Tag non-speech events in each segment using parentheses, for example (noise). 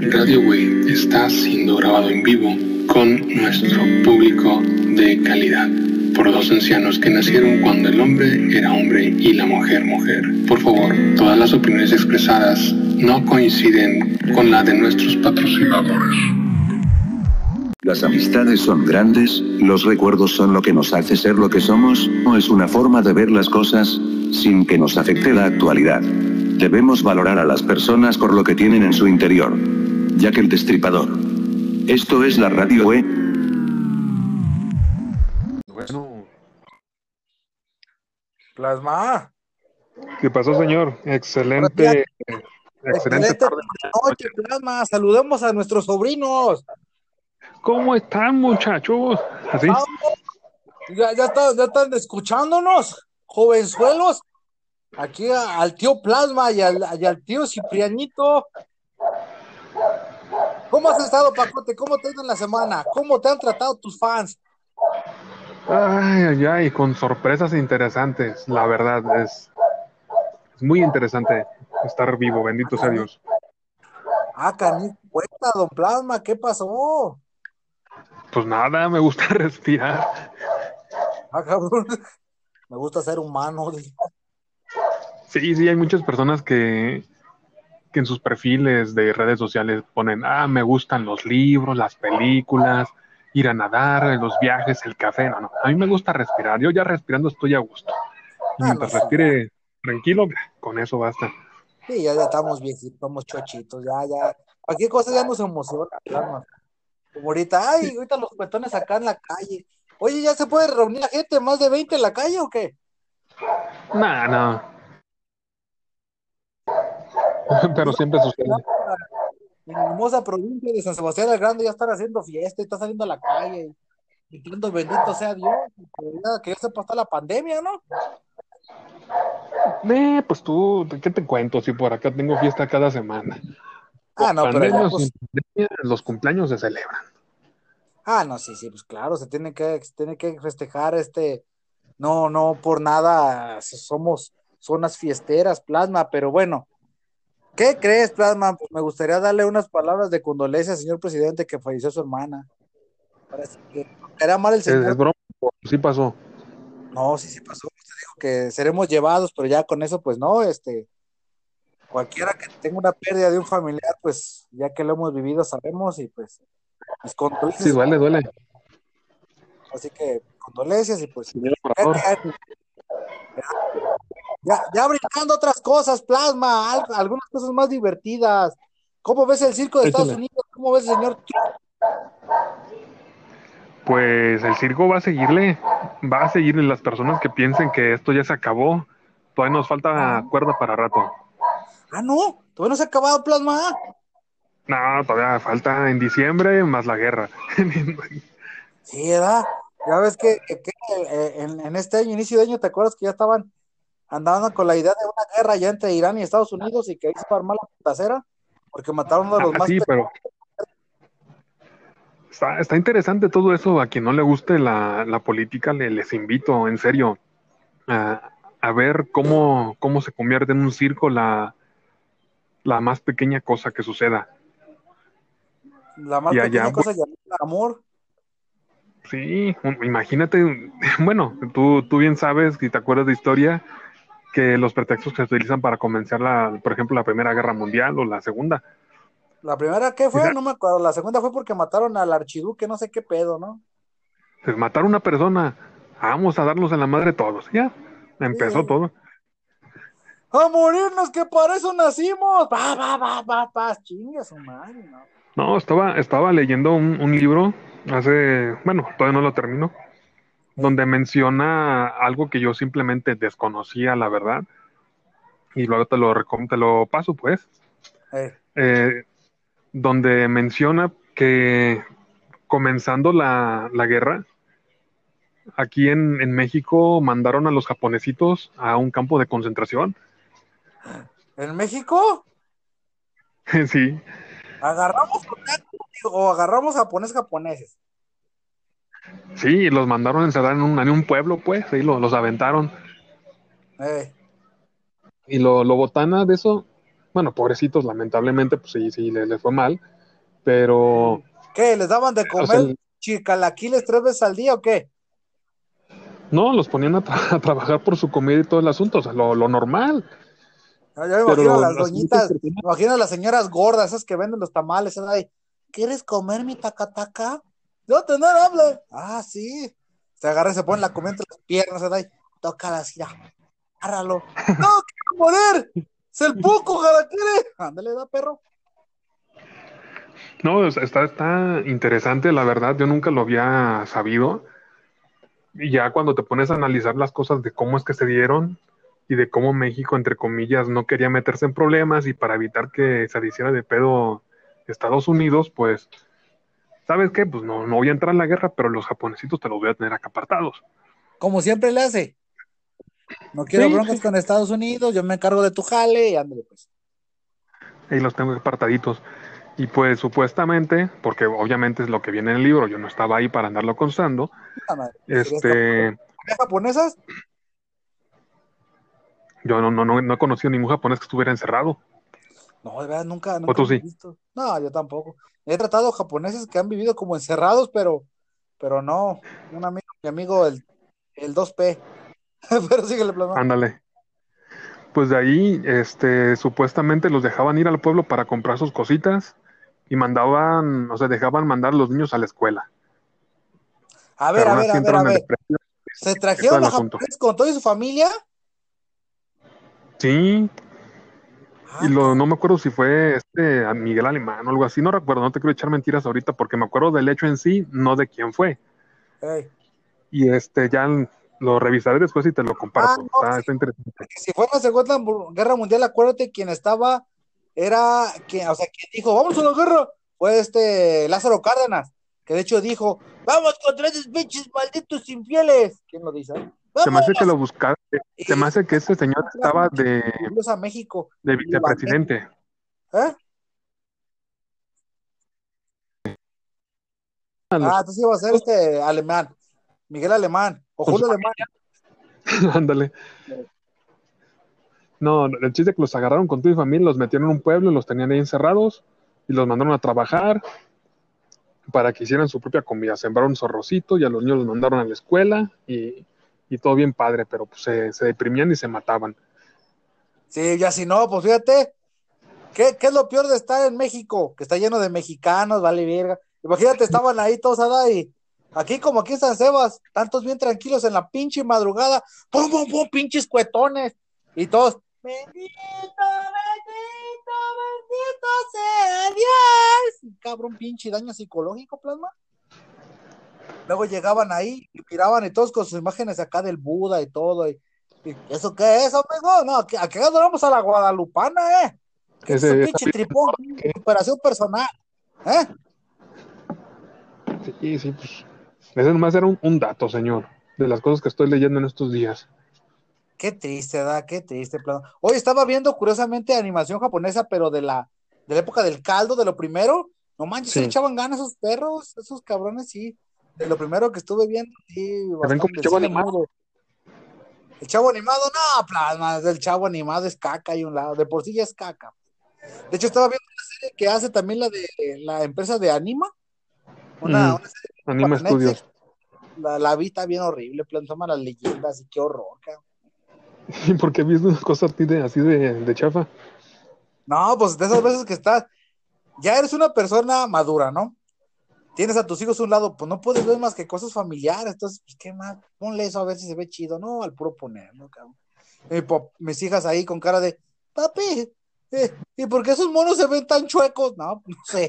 Radio Way está siendo grabado en vivo con nuestro público de calidad por dos ancianos que nacieron cuando el hombre era hombre y la mujer mujer. Por favor, todas las opiniones expresadas no coinciden con la de nuestros patrocinadores. Las amistades son grandes, los recuerdos son lo que nos hace ser lo que somos, o es una forma de ver las cosas, sin que nos afecte la actualidad. Debemos valorar a las personas por lo que tienen en su interior. Ya que el destripador. Esto es la radio E. Bueno, Plasma. ¿qué pasó, señor? Excelente, excelente Excelente tarde. noche, Plasma. Saludemos a nuestros sobrinos. ¿Cómo están, muchachos? ¿Así? Ya, ya, están, ya están escuchándonos, jovenzuelos. Aquí a- al tío Plasma y al, y al tío Ciprianito. ¿Cómo has estado, Pacote? ¿Cómo te ha ido en la semana? ¿Cómo te han tratado tus fans? Ay, ay, ay, con sorpresas interesantes. La verdad, es, es muy interesante estar vivo, bendito sea Dios. Ah, canijo, cuenta, don Plasma, ¿qué pasó? Pues nada, me gusta (laughs) respirar. Ah, cabrón. Me gusta ser humano. Sí, sí, hay muchas personas que, que en sus perfiles de redes sociales ponen, ah, me gustan los libros, las películas, ir a nadar, los viajes, el café. No, no, a mí me gusta respirar. Yo ya respirando estoy a gusto. Y Ah, mientras respire tranquilo, con eso basta. Sí, ya, ya estamos viejitos, estamos chochitos, ya, ya. Cualquier cosa ya nos emociona, Plasma. Como ahorita, ay, ahorita los cuetones acá en la calle. Oye, ¿ya se puede reunir la gente, más de 20 en la calle o qué? No, no. (laughs) Pero siempre sucede. En la hermosa provincia de San Sebastián del Grande ya están haciendo fiesta, y está saliendo a la calle, gritando bendito sea Dios, que ya, se pasó la pandemia, ¿no? Eh, pues tú, ¿qué te cuento? Si por acá tengo fiesta cada semana. Ah, no, pero ya, pues, los cumpleaños se celebran. ah, no, sí, sí, pues claro, se tiene que, se tiene que festejar este, no, no por nada somos zonas fiesteras, Plasma, pero bueno, ¿qué crees, Plasma? Pues me gustaría darle unas palabras de condolencia al señor presidente que falleció su hermana. Parece que era mal el Es, es señor. broma, sí pasó. No, sí, sí pasó. Usted dijo que seremos llevados, pero ya con eso, pues no, este, cualquiera que tenga una pérdida de un familiar, pues ya que lo hemos vivido, sabemos y pues, pues condolencias. Sí, duele, duele. Así que condolencias y pues Señor ya, ya, ya brincando otras cosas, plasma, al- algunas cosas más divertidas. ¿Cómo ves el circo de Estados. Unidos? ¿Cómo ves el señor? Pues el circo va a seguirle, va a seguirle las personas que piensen que esto ya se acabó. Todavía nos falta cuerda para rato. Ah, no, todavía no se ha acabado plasma. No, todavía falta en diciembre más la guerra. Sí, ¿verdad? Ya ves que, que- que, eh, en, en este año, inicio de año, ¿te acuerdas que ya estaban andando con la idea de una guerra ya entre Irán y Estados Unidos y que a armar la putacera? Porque mataron a los Ah, más sí, pe- pero está, está interesante todo eso. A quien no le guste la, la política, le, les invito, en serio, a, a ver cómo, cómo se convierte en un circo la, la más pequeña cosa que suceda. la más y pequeña allá, cosa llamada amor. Sí, imagínate, (laughs) bueno, tú, tú bien sabes y te acuerdas de historia que los pretextos que se utilizan para comenzar la, por ejemplo, la Primera Guerra Mundial o la Segunda. La primera, ¿qué fue? No me acuerdo. La segunda fue porque mataron al archiduque, no sé qué pedo, ¿no? Es matar a una persona, vamos a darnos en la madre todos. Ya, empezó Sí. todo. ¡A morirnos, que para eso nacimos! ¡Va, va, va, va, va! ¡Chingue a su madre, no! No, estaba, estaba leyendo un, un libro hace, bueno, todavía no lo termino, donde menciona algo que yo simplemente desconocía, la verdad, y luego te lo, te lo paso, pues, Eh, eh, donde menciona que comenzando la, la guerra, aquí en, en México mandaron a los japonesitos a un campo de concentración. ¿En México? (laughs) sí, ¿Agarramos o agarramos japonés japoneses? Sí, los mandaron a encerrar en un, en un pueblo, pues, ahí lo- los aventaron. Eh, Y lo, lo botana de eso Bueno, pobrecitos, lamentablemente, pues sí, sí, les, les fue mal, pero... ¿Qué? ¿Les daban de o comer sea, chicalaquiles tres veces al día o qué? no, los ponían a, tra- (laughs) a trabajar por su comida y todo el asunto, o sea, lo, lo normal. Ah, Yo me Pero imagino a las las doñitas, me imagino a las señoras gordas, esas que venden los tamales, esas de, ¿quieres comer mi tacataca? No tener hambre. Ah, sí. Se agarra y se pone la comida entre las piernas, de, tócala así, ya, agárralo. (laughs) ¡No, quiero morir! ¡Es el poco, quiere! Ándale, da perro. No, está, está interesante, la verdad, yo nunca lo había sabido. Y ya cuando te pones a analizar las cosas de cómo es que se dieron y de cómo México, entre comillas, no quería meterse en problemas y para evitar que se hiciera de pedo Estados Unidos, pues, ¿sabes qué? Pues no, no voy a entrar en la guerra, pero los japonesitos te los voy a tener acá apartados. Como siempre le hace. No quiero Sí, broncas sí. con Estados Unidos, yo me encargo de tu jale y ándale, pues. Ahí los tengo apartaditos. Y pues supuestamente, porque obviamente es lo que viene en el libro, yo no estaba ahí para andarlo constando, madre. este, ¿Las japonesas? yo no, no, no, no he conocido ningún japonés que estuviera encerrado. No, de verdad, nunca, nunca tú he visto. No, yo tampoco. He tratado japoneses que han vivido como encerrados, pero, pero no. Un amigo, mi amigo, el, el 2P. (laughs) pero síguele, plasma. Ándale. Pues de ahí, este, supuestamente los dejaban ir al pueblo para comprar sus cositas y mandaban, o sea, dejaban mandar a los niños a la escuela. A ver, Pero a ver, a ver, a ver. ¿Se trajeron a japoneses con toda su familia? Sí, Ah, y lo, no me acuerdo si fue este a Miguel Alemán o algo así, no recuerdo, no te quiero echar mentiras ahorita porque me acuerdo del hecho en sí, no de quién fue. Y este ya lo revisaré después y te lo comparto. Ah, no, está, sí. está interesante. Si fue en la Segunda Guerra Mundial, acuérdate, quien estaba, era, quien, o sea, quien dijo, vamos a la guerra, fue este Lázaro Cárdenas, que de hecho dijo, vamos contra esos pinches malditos infieles. ¿Quién lo dice? Se me hace que lo buscaste, se me hace que ese señor estaba de, a México. de vicepresidente. ¿Eh? Ah, entonces iba a ser este alemán, Miguel Alemán, o Julio Alemán. (laughs) Ándale. No, el chiste es que los agarraron con tu familia, los metieron en un pueblo, los tenían ahí encerrados y los mandaron a trabajar para que hicieran su propia comida. Sembraron zorrocito y a los niños los mandaron a la escuela y, y todo bien padre, pero pues se, se deprimían y se mataban. Sí, ya si no, pues fíjate, ¿qué, qué es lo peor de estar en México? Que está lleno de mexicanos, vale verga. Imagínate, estaban ahí todos ahí, aquí como aquí en San Sebas, tantos bien tranquilos en la pinche madrugada, pum, pum, pum, pinches cuetones, y todos, bendito, bendito, bendito sea Dios. Cabrón, pinche daño psicológico, plasma. Luego llegaban ahí y miraban y todos con sus imágenes acá del Buda y todo, y, y, ¿eso qué es, amigo? No, aquí, aquí adoramos a la guadalupana, ¿eh? Que es un pinche tripón, superación personal, ¿eh? Sí, sí, pues. Ese nomás era un, un dato, señor, de las cosas que estoy leyendo en estos días. Qué triste, ¿verdad? Qué triste, plano. Hoy estaba viendo curiosamente animación japonesa, pero de la, de la época del caldo, de lo primero. No manches, Sí. se le echaban ganas esos perros, esos cabrones, sí. De lo primero que estuve viendo, sí. ven bastante, como el chavo sí, animado? El chavo animado, no, plasma, el chavo animado es caca y un lado, de por sí ya es caca. De hecho, estaba viendo una serie que hace también la de la empresa de Anima. Una, Mm. una serie Anima. Studios. La, la vi, está bien horrible, plan, toma las leyendas y qué horror, cabrón. (laughs) ¿Y por qué viste una cosa así de, así de, de chafa? No, pues de esas veces que estás, ya eres una persona madura, ¿no? Tienes a tus hijos a un lado, pues no puedes ver más que cosas familiares, entonces, pues qué más, ponle eso a ver si se ve chido, no, al puro ponerlo, cabrón. Mis hijas ahí con cara de, papi, eh, ¿y por qué esos monos se ven tan chuecos? No, no sé.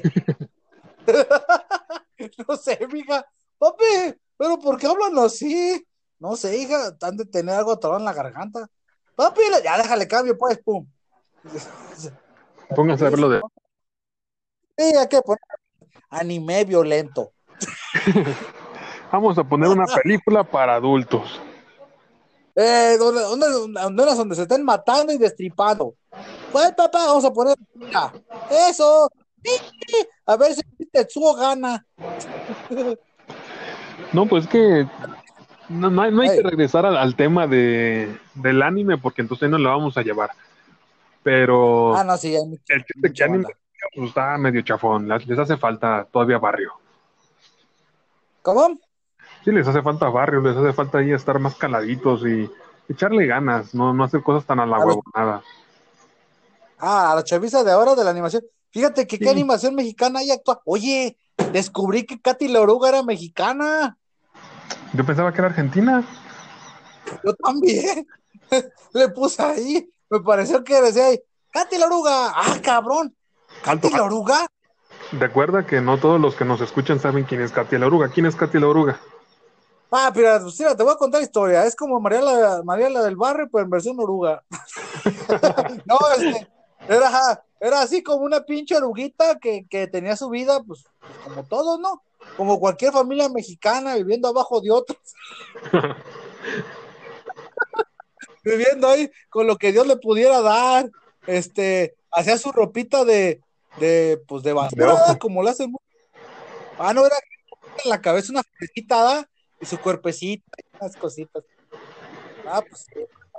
(laughs) no sé, mija, papi, pero ¿por qué hablan así? No sé, hija, han de tener algo atorado en la garganta. Papi, ya déjale cambio, pues, pum. (laughs) Pónganse a verlo de. Sí, hay que poner anime violento. (laughs) Vamos a poner una película para adultos. Eh, donde, donde, donde, se estén matando y destripando. Pues, papá, vamos a poner. Eso. A ver si Tetsuo gana. (laughs) No, pues es que no, no hay, no hay que regresar al, al tema de, del anime porque entonces no lo vamos a llevar. Pero Ah, no, sí, hay mucha- el chiste que anime. Pues, está medio chafón. Les hace falta todavía barrio. ¿Cómo? Sí, les hace falta barrio, les hace falta ahí estar más caladitos y echarle ganas, no, no hacer cosas tan a la A los- huevo, nada. Ah, a la chaviza de ahora de la animación. Fíjate que qué animación mexicana hay actúa. Oye, descubrí que Katy la oruga era mexicana. Yo pensaba que era Argentina. Yo también. (laughs) Le puse ahí. Me pareció que decía ahí, Katy la oruga. Ah, cabrón. Katy la oruga. Recuerda que no todos los que nos escuchan saben quién es Katy la oruga. ¿Quién es Katy la oruga? Ah, pero pues, mira, te voy a contar historia. Es como María la, María la del barrio, pero en versión oruga. (laughs) no, este, era, era así como una pinche oruguita que, que tenía su vida, pues, pues, como todos, ¿no? Como cualquier familia mexicana viviendo abajo de otros. (laughs) viviendo ahí con lo que Dios le pudiera dar. Este, hacía su ropita de, de pues, de basura, como lo hacen. Ah, no, era en la cabeza una florecita, ¿da? y su cuerpecito, y unas cositas. Ah, pues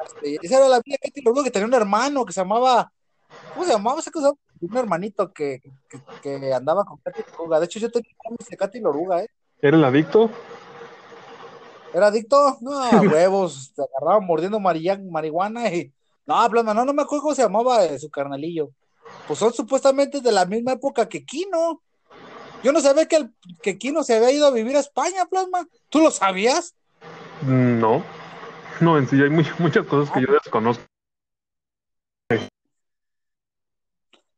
este, esa era la vida que luego que tenía un hermano que se llamaba, ¿cómo se llamaba esa cosa? Un hermanito que, que, que andaba con Katy Loruga. De hecho, yo tenía cómics de Katy Loruga, ¿eh? ¿Era el adicto? ¿Era adicto? No, a (laughs) huevos, se agarraba mordiendo marihuana y. No, plama, no, no me acuerdo cómo se llamaba eh, su carnalillo. Pues son supuestamente de la misma época que Kino. Yo no sabía que, el, que Kino se había ido a vivir a España, plasma. ¿Tú lo sabías? Mm, No. No, en sí hay muy- muchas cosas que yo desconozco.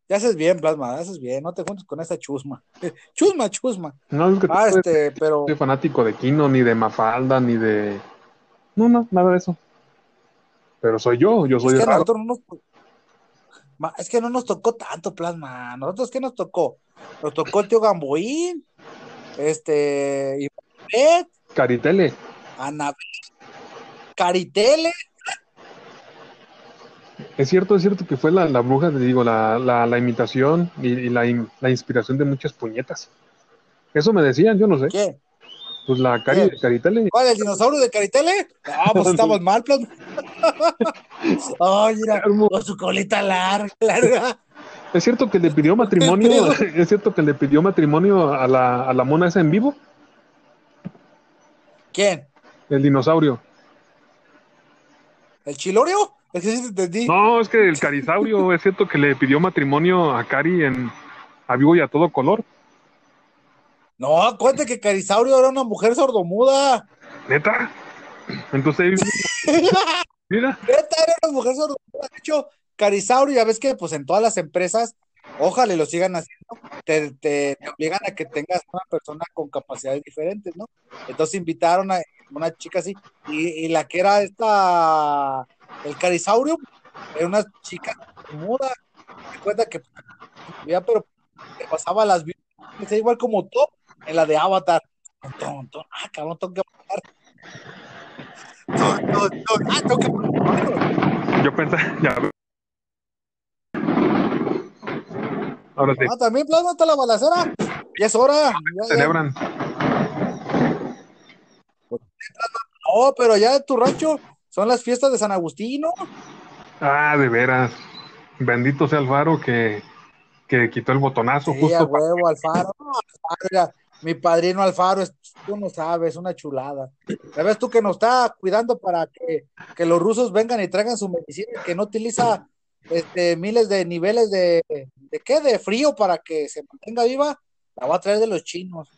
Ya haces bien, plasma, haces bien. No te juntes con esa chusma. (laughs) Chusma, chusma. No, es que Ah, este, pero. soy fanático de Kino, ni de Mafalda, ni de... No, no, nada de eso. Pero soy yo, yo soy Es que a raro. nosotros no nos. Es que no nos tocó tanto, plasma. ¿Nosotros qué nos tocó? Nos tocó el tío Gamboín, este, Ivette, Caritele. Anabel, Caritele. Es cierto, es cierto que fue la, la bruja, te digo, la, la, la imitación y, y la, in- la inspiración de muchas puñetas. Eso me decían, yo no sé. ¿Quién? Pues la Cari de Caritele. ¿Cuál? ¿El dinosaurio de Caritele? Ah, pues (laughs) estamos mal, plasma. (laughs) Ay, mira, con su colita larga, larga. Es cierto que le pidió matrimonio, (laughs) es cierto que le pidió matrimonio a la, a la mona esa en vivo, ¿Quién? el dinosaurio. ¿El chilorio? Es que sí te entendí. No, es que el carisaurio, es cierto que le pidió matrimonio a Cari en a vivo y a todo color. No, cuente que Carisaurio era una mujer sordomuda. ¿Neta? Entonces, (laughs) mira, Neta, era una mujer sordomuda. De hecho, Carisaurio, ya ves que pues en todas las empresas, ojalá lo sigan haciendo, te, te- te obligan a que tengas una persona con capacidades diferentes, ¿no? Entonces invitaron a una chica así, y, y la que era esta, el Carisaurio, era una chica muda. Me cuenta que ya, pero le pasaba las decía igual como tú en la de Avatar. Ah, cabrón, tengo que Ton, ton, ton, ah, tengo que yo pensé, ya. Ahora sí, Ah, también plasma está la balacera. Ya es hora. Ya, celebran. No, pero ya de tu rancho son las fiestas de San Agustín, ¿no? Ah, de veras. Bendito sea Alfaro que, que quitó el botonazo Sí, a justo. huevo, Alfaro. No, Alfaro, mira, mi padrino Alfaro, es, tú no sabes, una chulada. Ya ves tú que nos está cuidando para que, que los rusos vengan y traigan su medicina, que no utiliza este, miles de niveles de, de qué, de frío para que se mantenga viva, la va a traer de los chinos.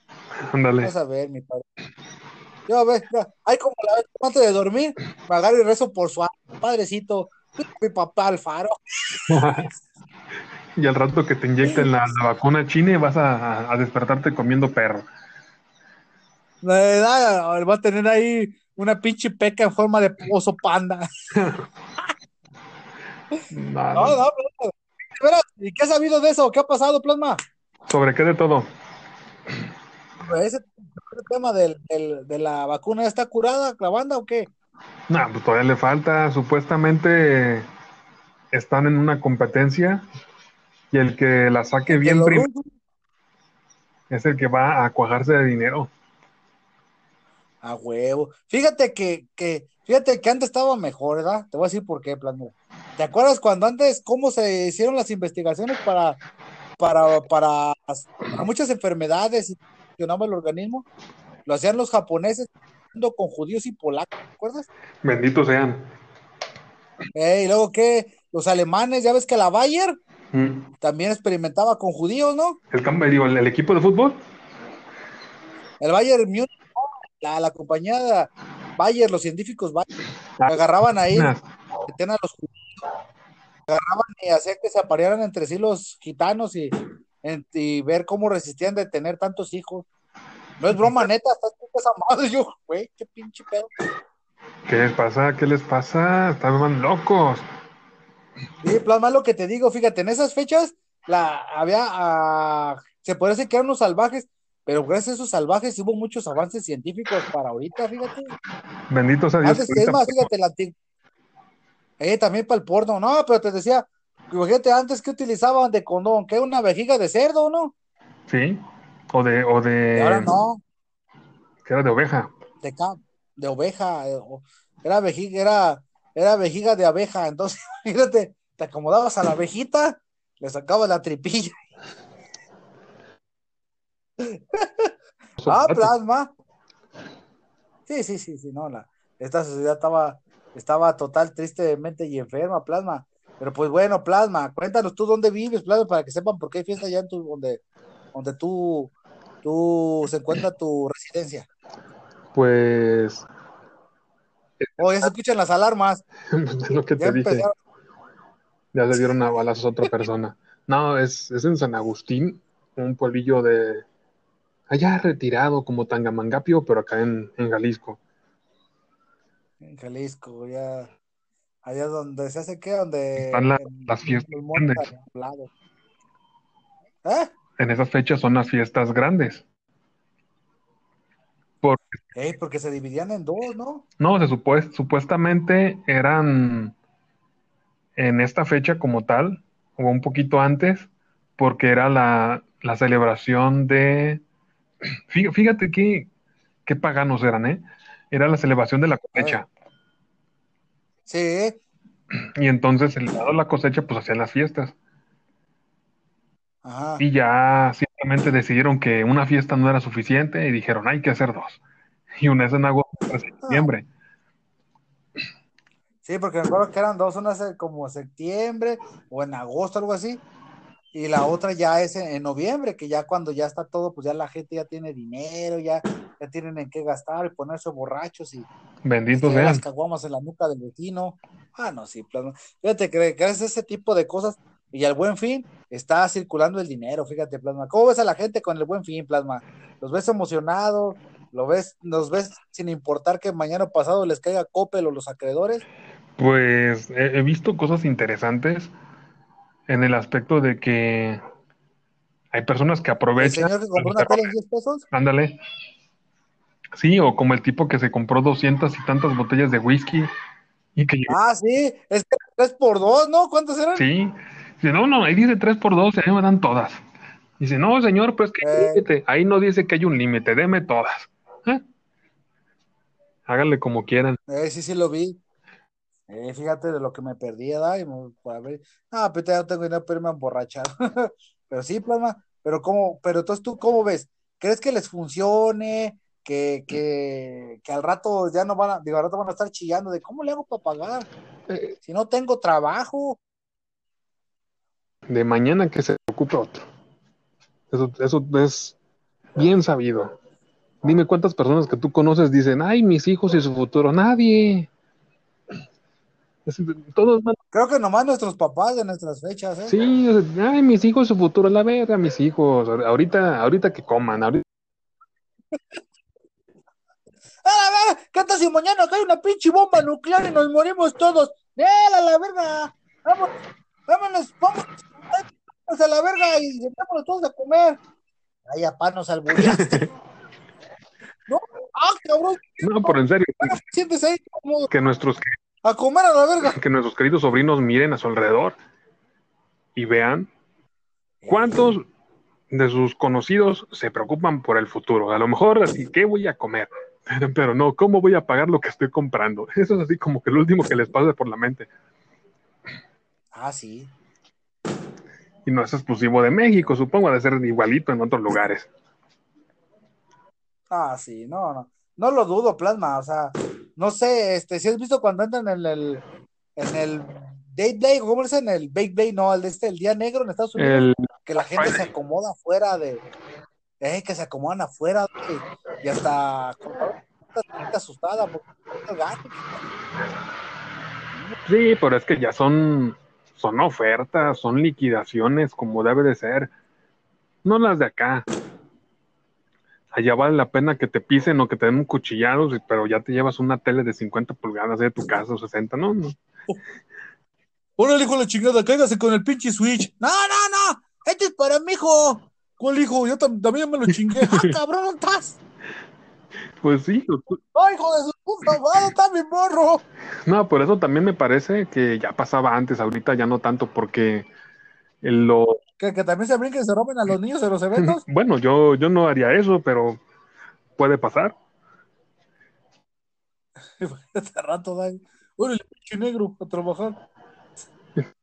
Ándale. Vas a ver, mi padre. Yo, a ver, hay como la vez antes de dormir, me agarro y rezo por su padrecito, mi papá Alfaro. (laughs) Y al rato que te inyecten la, la vacuna china vas a, a despertarte comiendo perro. La verdad, va a tener ahí una pinche peca en forma de oso panda. (laughs) No, No, no. ¿Y qué has sabido de eso? ¿Qué ha pasado, Plasma? ¿Sobre qué de todo? Ese, tema del, del- de la vacuna ya está curada, la banda o qué? No, pues todavía le falta. Supuestamente están en una competencia y el que la saque Que bien primero es el que va a cuajarse de dinero. A huevo. Fíjate que, que, fíjate que antes estaba mejor, ¿verdad? Te voy a decir por qué, Plasma. ¿Te acuerdas cuando antes cómo se hicieron las investigaciones para, para, para, para muchas enfermedades y funcionaba el organismo? Lo hacían los japoneses con judíos y polacos, ¿te acuerdas? Benditos sean. Eh, y luego que los alemanes, ya ves que la Bayer Mm. también experimentaba con judíos, ¿no? El, digo, el, el equipo de fútbol. El Bayer Munich, la, la compañía Bayer, los científicos Bayer, agarraban ahí, metían a los judíos, agarraban y hacían que se aparearan entre sí los gitanos y ver cómo resistían de tener tantos hijos. No es broma, neta, estás esa madre, yo, güey, qué pinche pedo. ¿Qué les pasa? ¿Qué les pasa? Están más locos. Sí, plasma lo que te digo, fíjate, en esas fechas la había, ah, se puede decir que eran unos salvajes, pero gracias a esos salvajes hubo muchos avances científicos para ahorita, fíjate. Benditos a Dios. Antes, que es más, fíjate, la Eh, también para el porno, no, pero te decía, fíjate, antes que utilizaban de condón, que una vejiga de cerdo, ¿no? Sí. O de, o de. ahora no, Que era de oveja. de, de oveja, eh, era vejiga, era, era vejiga de abeja, entonces, (laughs) fíjate, te acomodabas a la abejita, le sacabas la tripilla. Ah, plasma. Sí, sí, sí, sí, no, la, esta sociedad estaba, estaba total, tristemente y enferma, plasma. Pero pues bueno, plasma, cuéntanos tú dónde vives, plasma, para que sepan por qué hay fiesta allá en tu, donde, donde tú, tú se encuentra tu residencia. Pues. Oh, ya se escuchan las alarmas, es (laughs) lo que ya te dije. Ya le dieron a balazos a otra persona. No, es, es en San Agustín, un pueblillo de. Allá retirado, como Tangamangapio, pero acá en, en Jalisco. En Jalisco, ya, allá donde se hace qué, donde Están la- en- las fiestas montes grandes. arreglados. ¿Eh? En esas fechas son las fiestas grandes. Porque se dividían en dos, ¿no? no, se supue- supuestamente eran en esta fecha como tal, o un poquito antes, porque era la, la celebración de. (clears throat) Fí- Fíjate qué, qué paganos eran, ¿eh? Era la celebración de la cosecha. Sí, Y entonces, el dado la cosecha, pues hacían las fiestas. Ajá. Y ya simplemente decidieron que una fiesta no era suficiente y dijeron, hay que hacer dos. (laughs) Y una es en agosto otra es en septiembre. Sí, porque me acuerdo que eran dos, una es como septiembre o en agosto, algo así, y la otra ya es en, en noviembre, que ya cuando ya está todo, pues ya la gente ya tiene dinero, ya, ya tienen en qué gastar y ponerse borrachos y, Benditos tirar las caguamas en la nuca del vecino. Ah, no, sí, plasma. Fíjate que a ese tipo de cosas y al buen fin está circulando el dinero, fíjate, plasma. ¿Cómo ves a la gente con el buen fin, plasma? ¿Los ves emocionados? ¿Lo ves, los ves sin importar que mañana o pasado les caiga Coppel o los acreedores? Pues he, he visto cosas interesantes en el aspecto de que hay personas que El aprovechan. señor que compró una tele en 10 pesos. Ándale. Sí, o como el tipo que se compró 200 y tantas botellas de whisky y que Ah, sí, es que 3 por 2, ¿no? ¿Cuántos eran? Sí. Dice, no, no, ahí dice 3 por 2 y a mí me dan todas. Dice, no, señor, pues que hay Eh. límite. Ahí no dice que hay un límite, deme todas. ¿Eh? Háganle como quieran. Eh, sí, sí lo vi. Eh, fíjate de lo que me perdí, ¿verdad? Para ver. Ah, pero ya no tengo dinero para irme a emborrachar. (laughs) Pero sí, plasma. Pero cómo, pero entonces tú, ¿cómo ves? ¿Crees que les funcione? Que, que, que al rato ya no van a, digo, al rato van a estar chillando de cómo le hago para pagar Eh, si no tengo trabajo. De mañana que se ocupe otro. Eso, eso es bien sabido. Dime cuántas personas que tú conoces dicen, ay, mis hijos y su futuro. Nadie. Todos Creo que nomás nuestros papás de nuestras fechas, ¿eh? Sí, o sea, ay, mis hijos, su futuro, la verga, mis hijos, ahorita, ahorita que coman, ahorita, ¡A la verga! ¿Qué tal si mañana cae una pinche bomba nuclear y nos morimos todos? ¡Eh, a la verga! ¡Vamos! ¡Vámonos! ¡Vámonos a la verga! Y vámonos todos a comer. Ay, apá, nos albureaste. (laughs) ¿No? ¡Ah, cabrón! no, pero en serio, ¿Qué sientes ahí como que nuestros, a comer a la verga? que nuestros queridos sobrinos miren a su alrededor y vean cuántos de sus conocidos se preocupan por el futuro. A lo mejor así, ¿qué voy a comer? (laughs) Pero no, ¿cómo voy a pagar lo que estoy comprando? (laughs) Eso es así como que lo último que les pasa por la mente. Ah, sí. Y no es exclusivo de México, supongo, de ser igualito en otros lugares. Ah, sí, no, no. No lo dudo, plasma. O sea, no sé, este, si has visto cuando entran en el, en el Day Day, ¿cómo le dicen? El Bake Day, no, el de este, el día negro en Estados Unidos, El, que la gente se acomoda afuera de, eh, que se acomodan afuera güey, y hasta asustada porque el gato. sí, pero es que ya son, son ofertas, son liquidaciones como debe de ser. No las de acá. Allá vale la pena que te pisen o que te den un cuchillado, pero ya te llevas una tele de 50 pulgadas de tu casa o 60, no, no. (laughs) Órale, hijo de la chingada, cáigase con el pinche Switch. No, no, no, este es para mi hijo. ¿Cuál hijo? Yo tam- también me lo chingué. (laughs) Ah, cabrón, ¿dónde estás? Pues sí, Ay, hijo de su puta madre, está mi morro. no, por eso también me parece que ya pasaba antes, ahorita ya no tanto, porque lo, Que, que también se brinquen y se roben a los niños en los eventos. (laughs) bueno, yo, yo no haría eso, pero puede pasar. (laughs) Este rato, da. Órale, pinche negro, a trabajar.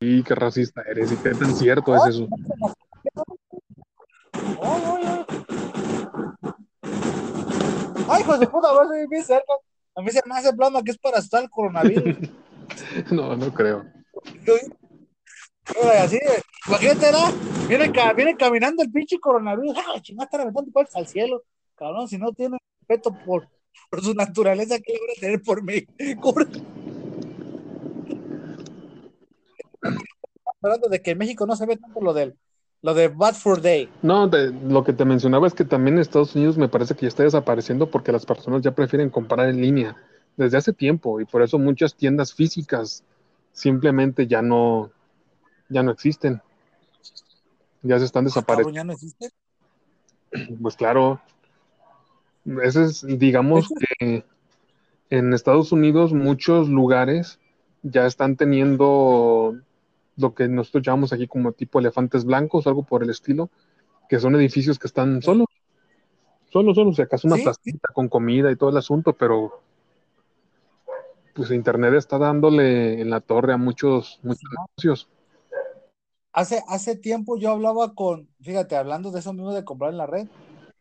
Y qué racista eres, y qué tan cierto es eso. Ay, ay, ay. Ay, hijo de puta madre, bien cerca. A mí se me hace plasma que es para estar el coronavirus. (laughs) No, no creo. Órale, así, imagínate, ¿no? Viene, viene caminando el pinche coronavirus. ¡Ah, chingada, está reventando palmas al cielo! Cabrón, si no tiene respeto por, por su naturaleza, ¿qué le van a tener por mí? (laughs) Hablando de que en México no se ve tanto lo del lo de Bad for Day. No, de- lo que te mencionaba es que también en Estados Unidos me parece que ya está desapareciendo porque las personas ya prefieren comprar en línea desde hace tiempo y por eso muchas tiendas físicas simplemente ya no, ya no existen. Ya se están Ah, desapareciendo. ya no existe. (clears throat) Pues claro, ese es, digamos que en Estados Unidos muchos lugares ya están teniendo lo que nosotros llamamos aquí como tipo elefantes blancos, algo por el estilo, que son edificios que están solos, solos, solos, si acaso una Sí, placita con comida y todo el asunto, pero pues Internet está dándole en la torre a muchos, muchos negocios. Hace, hace tiempo yo hablaba con, fíjate, hablando de eso mismo de comprar en la red,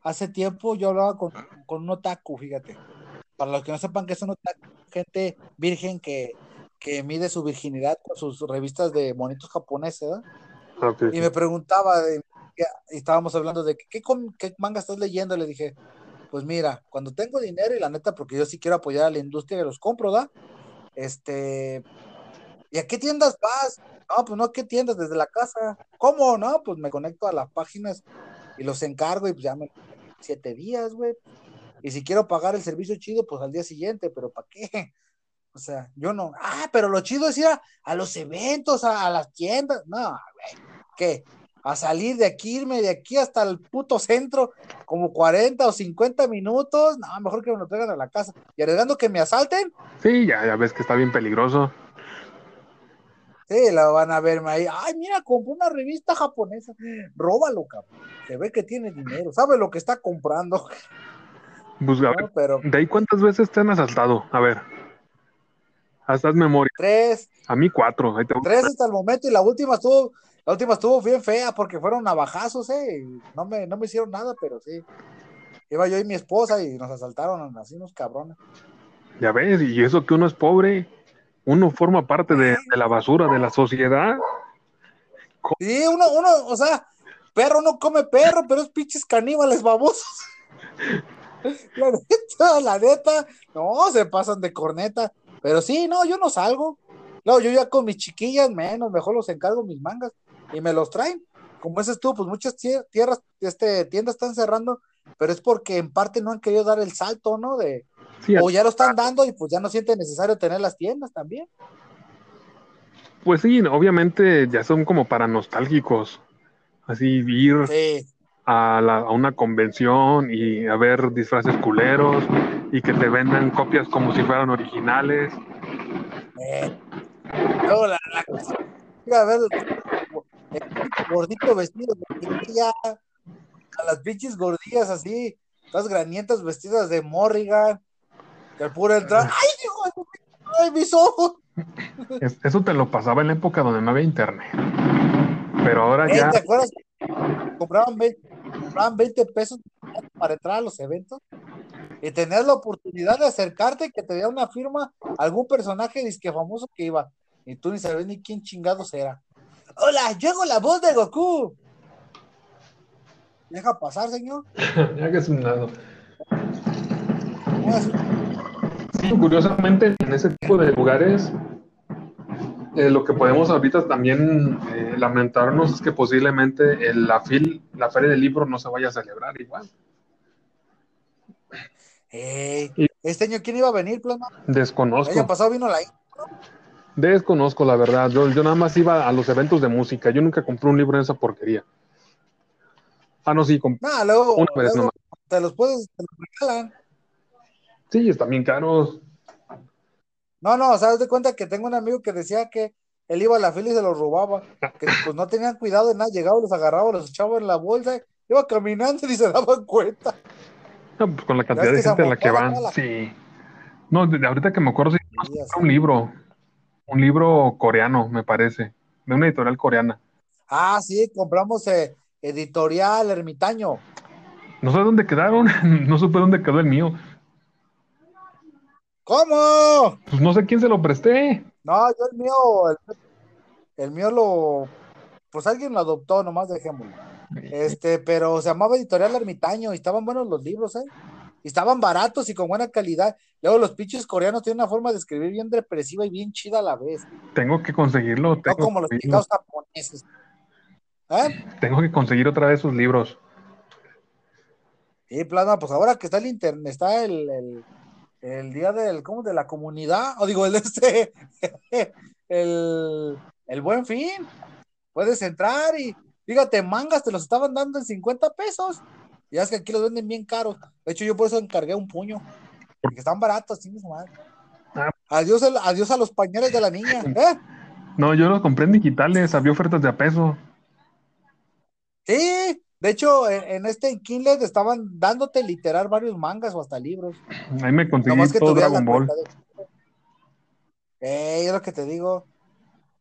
hace tiempo yo hablaba con, con un otaku, fíjate. Para los que no sepan que es un otaku, gente virgen que, que mide su virginidad con sus revistas de monitos japoneses, ¿verdad? Ok. Y me preguntaba, de, y estábamos hablando de ¿qué, qué manga estás leyendo? Le dije, pues mira, cuando tengo dinero y la neta, porque yo sí quiero apoyar a la industria que los compro, ¿da? Este, ¿y a qué tiendas vas? No, pues no, ¿a qué tiendas? Desde la casa. ¿Cómo? No, pues me conecto a las páginas y los encargo y pues ya me siete días, güey. Y si quiero pagar el servicio chido, pues al día siguiente, pero ¿para qué? O sea, yo no. Ah, pero lo chido es ir a, a los eventos, a, a las tiendas. No, güey. ¿Qué? A salir de aquí, irme de aquí hasta el puto centro, como 40 o 50 minutos. No, mejor que me lo traigan a la casa. Y arriesgando que me asalten, Sí, ya, ya ves que está bien peligroso. sí, la van a verme ahí. Ay, mira, compró una revista japonesa. Róbalo, cabrón. Se ve que tiene dinero, sabe lo que está comprando. Pues, a ver, ¿no? Pero ¿de ahí cuántas veces te han asaltado? A ver, haz memoria. tres, A mí cuatro. Ahí tres hasta el momento y la última estuvo, la última estuvo bien fea porque fueron navajazos, eh. No me, no me hicieron nada, pero sí. Iba yo y mi esposa y nos asaltaron así unos cabrones. Ya ves, y eso que uno es pobre, uno forma parte de, de la basura de la sociedad. Sí, uno, uno, o sea, perro no come perro, pero es pinches caníbales babosos. (laughs) (laughs) La neta, la neta, no, se pasan de corneta. Pero sí, no, yo no salgo. No, yo ya con mis chiquillas menos, mejor los encargo mis mangas y me los traen. Como dices tú, pues muchas tie- tierras, este, tiendas están cerrando, pero es porque en parte no han querido dar el salto, ¿no? De, Sí, o ya lo están dando y pues ya no siente necesario tener las tiendas también. pues sí, obviamente ya son como para nostálgicos. Así ir Sí, a, la- a una convención y a ver disfraces culeros y que te vendan copias como si fueran originales. Eh, la, la ir a ver el, el gordito vestido de grilla, a las pinches gordillas así, las granientas vestidas de Morrigan, que al puro entrar, ¡ay, hijo ¡Ay, mis ojos! Es- eso te lo pasaba en la época donde no había internet. Pero ahora Eh, ya, ¿Te acuerdas? Compraban 20, compraban 20 pesos para entrar a los eventos y tenías la oportunidad de acercarte y que te diera una firma algún personaje disque famoso que iba y tú ni sabes ni quién chingados era. Hola, yo hago la voz de Goku. Deja pasar, señor. (laughs) ya que es un lado. Sí, curiosamente, en ese tipo de lugares, eh, lo que podemos ahorita también eh, lamentarnos es que posiblemente el- la, fil, la feria del libro no se vaya a celebrar igual. Y- Este año, ¿quién iba a venir, Plasma? El año Desconozco, pasado vino la desconozco la verdad. Yo, yo nada más iba a los eventos de música. Yo nunca compré un libro en esa porquería. Ah, no, sí, comp- No, luego, una vez luego nomás. te los puedes, te los regalan. Sí, están bien caros. No, no, o sea, haz de cuenta que tengo un amigo que decía que él iba a la fila y se los robaba, que pues no tenían cuidado de nada, llegaba, los agarraba, los echaba en la bolsa, iba caminando y se daban cuenta. No, pues con la cantidad de gente a la que van, la- sí. No, de- de ahorita que me acuerdo, sí, Sí, un libro, un libro coreano, me parece, de una editorial coreana. Ah, sí, compramos eh, editorial Ermitaño. No sé dónde quedaron, (laughs) no supe dónde quedó el mío. ¿Cómo? Pues no sé quién se lo presté. No, yo el mío, el, el mío lo, pues alguien lo adoptó, nomás dejémoslo. Este, pero se llamaba Editorial Ermitaño y estaban buenos los libros, ¿eh? Y estaban baratos y con buena calidad. Luego los pinches coreanos tienen una forma de escribir bien depresiva y bien chida a la vez. Tengo que conseguirlo, No tengo, como los picados japoneses. ¿Eh? Tengo que conseguir otra vez sus libros. Sí, plasma, pues ahora que está el internet, está el, el, el día del, ¿cómo? De la comunidad, o digo, el de este, (laughs) el, el buen fin. Puedes entrar y, fíjate, mangas te los estaban dando en 50 pesos. Ya es que aquí los venden bien caros. De hecho, yo por eso encargué un puño. Porque están baratos, chingue su madre. Ah. Adiós, adiós a los pañales de la niña. (laughs) ¿eh? No, yo los compré en digitales, había ofertas de a peso. Sí, de hecho, en, en este en Kindle estaban dándote literal varios mangas o hasta libros. Ahí me conseguí Nomás que todo Dragon Ball. de- Eh, es lo que te digo.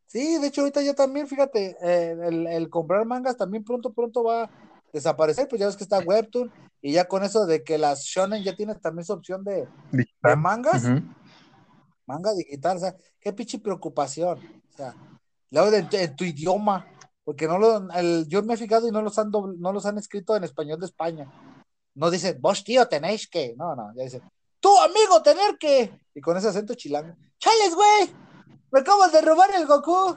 Sí, de hecho, ahorita ya también, fíjate, eh, el, el comprar mangas también pronto, pronto va a desaparecer, pues ya ves que está Webtoon, y ya con eso de que las Shonen ya tienen también su opción de, de mangas, manga digital, o sea, qué pinche preocupación. O sea, luego de, en tu idioma, porque no lo, el- yo me he fijado y no los han no los han escrito en español de España. No dice, vos tío tenéis que, no, no, ya dice, tú amigo tener que, y con ese acento chilango, chales, güey, me acabas de robar el Goku.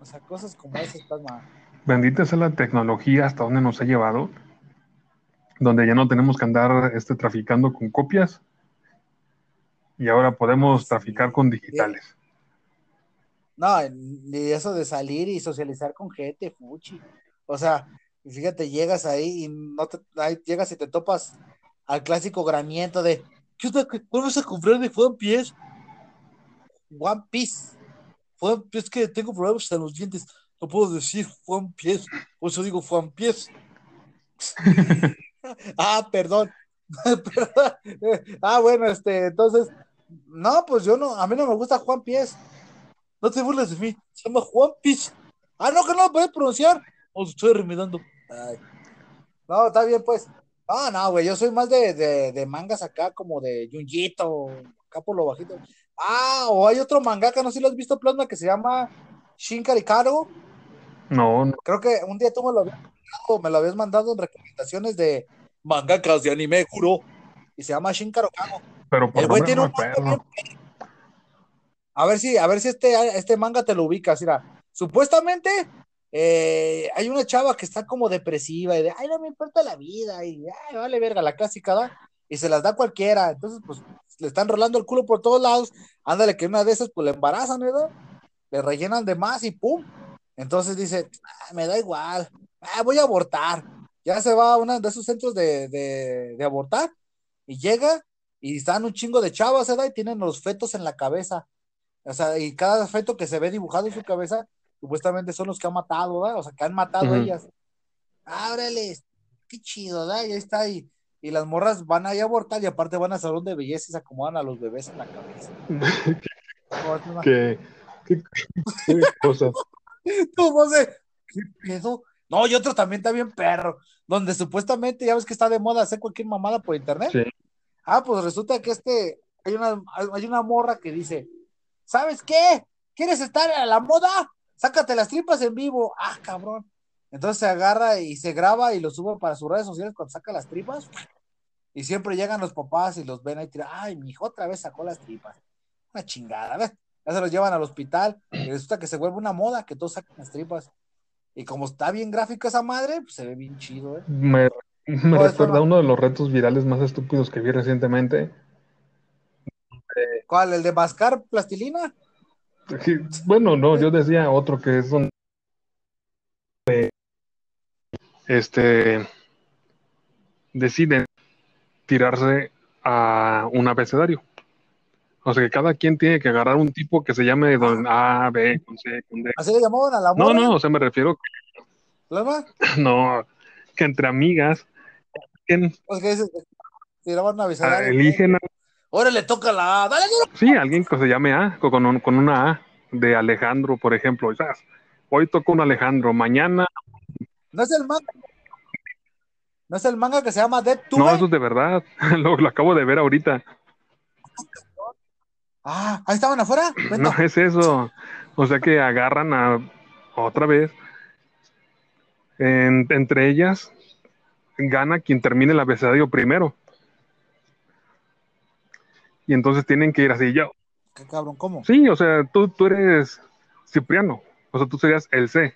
O sea, cosas como esas están mal. Bendita sea la tecnología hasta donde nos ha llevado, donde ya no tenemos que andar este, traficando con copias y ahora podemos traficar con digitales. No, ni eso de salir y socializar con gente, fuchi. O sea, fíjate, llegas ahí y no te, ahí llegas y te topas al clásico graniento de ¿qué onda? ¿Qué- ¿Cuál vas a comprar de One Piece? One Piece. One Piece que tengo problemas en los dientes. No puedo decir One Piece. Por eso digo One Piece. (laughs) ah, perdón. (laughs) Perdón. ah, bueno, este, entonces, no, pues yo no, a mí no me gusta Juan Pies. No te burles de mí, se llama Juan Pies. Ah, no, que no lo puedes pronunciar. Os estoy remedando. Ay. No, está bien, pues. Ah, no, güey, yo soy más de, de, de mangas acá, como de Junjito, acá por lo bajito. Ah, o hay otro mangaka, no sé si lo has visto, Plasma, que se llama Shin Karikaro. No, no, Creo que un día tú me lo habías mandado, me lo habías mandado en recomendaciones de mangakas de anime, juro. Y se llama Shin Karokano. pero por El güey tiene un manga bien A ver si, a ver si este, este manga te lo ubicas. Mira, supuestamente eh, hay una chava que está como depresiva y de, ay, no me importa la vida y ay, vale verga la clásica, ¿da? Y se las da cualquiera. Entonces, pues, le están rolando el culo por todos lados. Ándale, que una de esas, pues, le embarazan, ¿verdad? Le rellenan de más y pum. Entonces dice, "Ah, me da igual, ah, voy a abortar. Ya se va a uno de esos centros de, de, de abortar y llega y están un chingo de chavas, ¿verdad? Y tienen los fetos en la cabeza. O sea, y cada feto que se ve dibujado en su cabeza, supuestamente son los que han matado, ¿verdad? O sea, que han matado Ujú. ellas. Ábrele, qué chido, ¿verdad? Y ahí está, y, y las morras van ahí a abortar y aparte van al salón de belleza y se acomodan a los bebés en la cabeza. (laughs) Qué, qué de, (laughs) ¿qué pedo? No, y otro también está bien perro, donde supuestamente ya ves que está de moda hacer cualquier mamada por internet. Sí. Ah, pues resulta que este, hay una, hay una morra que dice, ¿sabes qué? ¿Quieres estar a la moda? Sácate las tripas en vivo. Ah, cabrón. Entonces se agarra y se graba y lo sube para sus redes sociales cuando saca las tripas. Y siempre llegan los papás y los ven ahí, ay, mi hijo otra vez sacó las tripas. Una chingada, ¿ves? Ya se los llevan al hospital y resulta que se vuelve una moda que todos sacan las tripas. Y como está bien gráfico esa madre, pues se ve bien chido, ¿eh? Me, recuerda uno de los retos virales más estúpidos que vi recientemente. ¿Cuál? ¿El de mascar plastilina? Que- Bueno, no, yo decía otro que es donde este deciden tirarse a un abecedario. O sea que cada quien tiene que agarrar un tipo que se llame don A, B, con C, con D. ¿Así le llamaban a la No, no, o sea, me refiero, ¿Plasma? (laughs) no, que entre amigas que, Pues que dices, tiraban una ah, abecedario. eligen, a- Ahora le toca la A. Dale, duro. sí, alguien que se llame A, con, un- con una A, de Alejandro, por ejemplo. ¿sabes? Hoy toco un Alejandro, mañana, ¿No es el manga? ¿No es el manga que se llama Dead no, eso es de verdad, (laughs) lo, lo acabo de ver ahorita. Ah, ahí estaban afuera. No es eso. O sea que agarran a otra vez. En- entre ellas gana quien termine el abecedario primero. Y entonces tienen que ir así. Yo, ¿Qué cabrón? ¿Cómo? sí, o sea, tú, tú eres Cipriano. O sea, tú serías el C.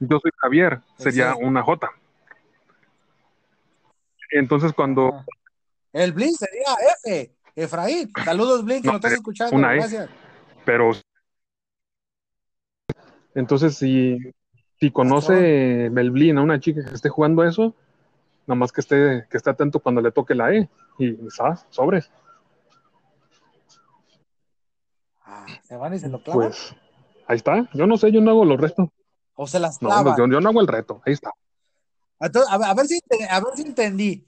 Yo soy Javier, El sería C. una J. Entonces cuando Ah. El Blink sería F. Efraín. Saludos, Blink, que No, estás eh, escuchando. una E. Gracias. pero entonces si, si conoce Belblin a una chica que esté jugando eso, nada más que esté, que esté atento cuando le toque la E y ¿sabes? sobres. Ah, se van y se lo clavan. Pues ahí está. Yo no sé, yo no hago los retos. o se las No, clavan. yo, yo no hago el reto. Ahí está. Entonces, a, ver, a ver si, a ver si entendí.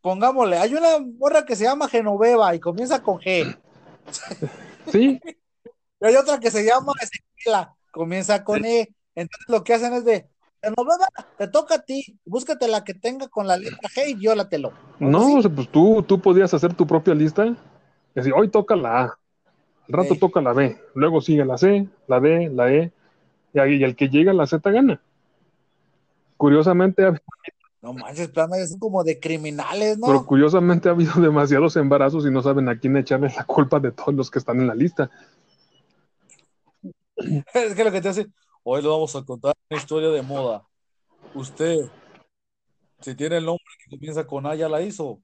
Pongámosle, hay una morra que se llama Genoveva y comienza con G. (laughs) Sí, Y hay otra que se llama Ezequiela, comienza con E. Entonces lo que hacen es de, Genoveva, te toca a ti, búscate la que tenga con la letra G y viólatelo. no, pues tú, tú podías hacer tu propia lista y decir, hoy toca la A, rato Sí. toca la B, luego sigue la C, la D, la E, y, y el que llega a la Z gana. Curiosamente, ha- No manches, plano, son como de criminales, ¿no? pero curiosamente ha habido demasiados embarazos y no saben a quién echarle la culpa de todos los que están en la lista. (laughs) Es que lo que te hace, hoy le vamos a contar una historia de moda. Usted, si tiene el nombre que comienza con A, ya la hizo.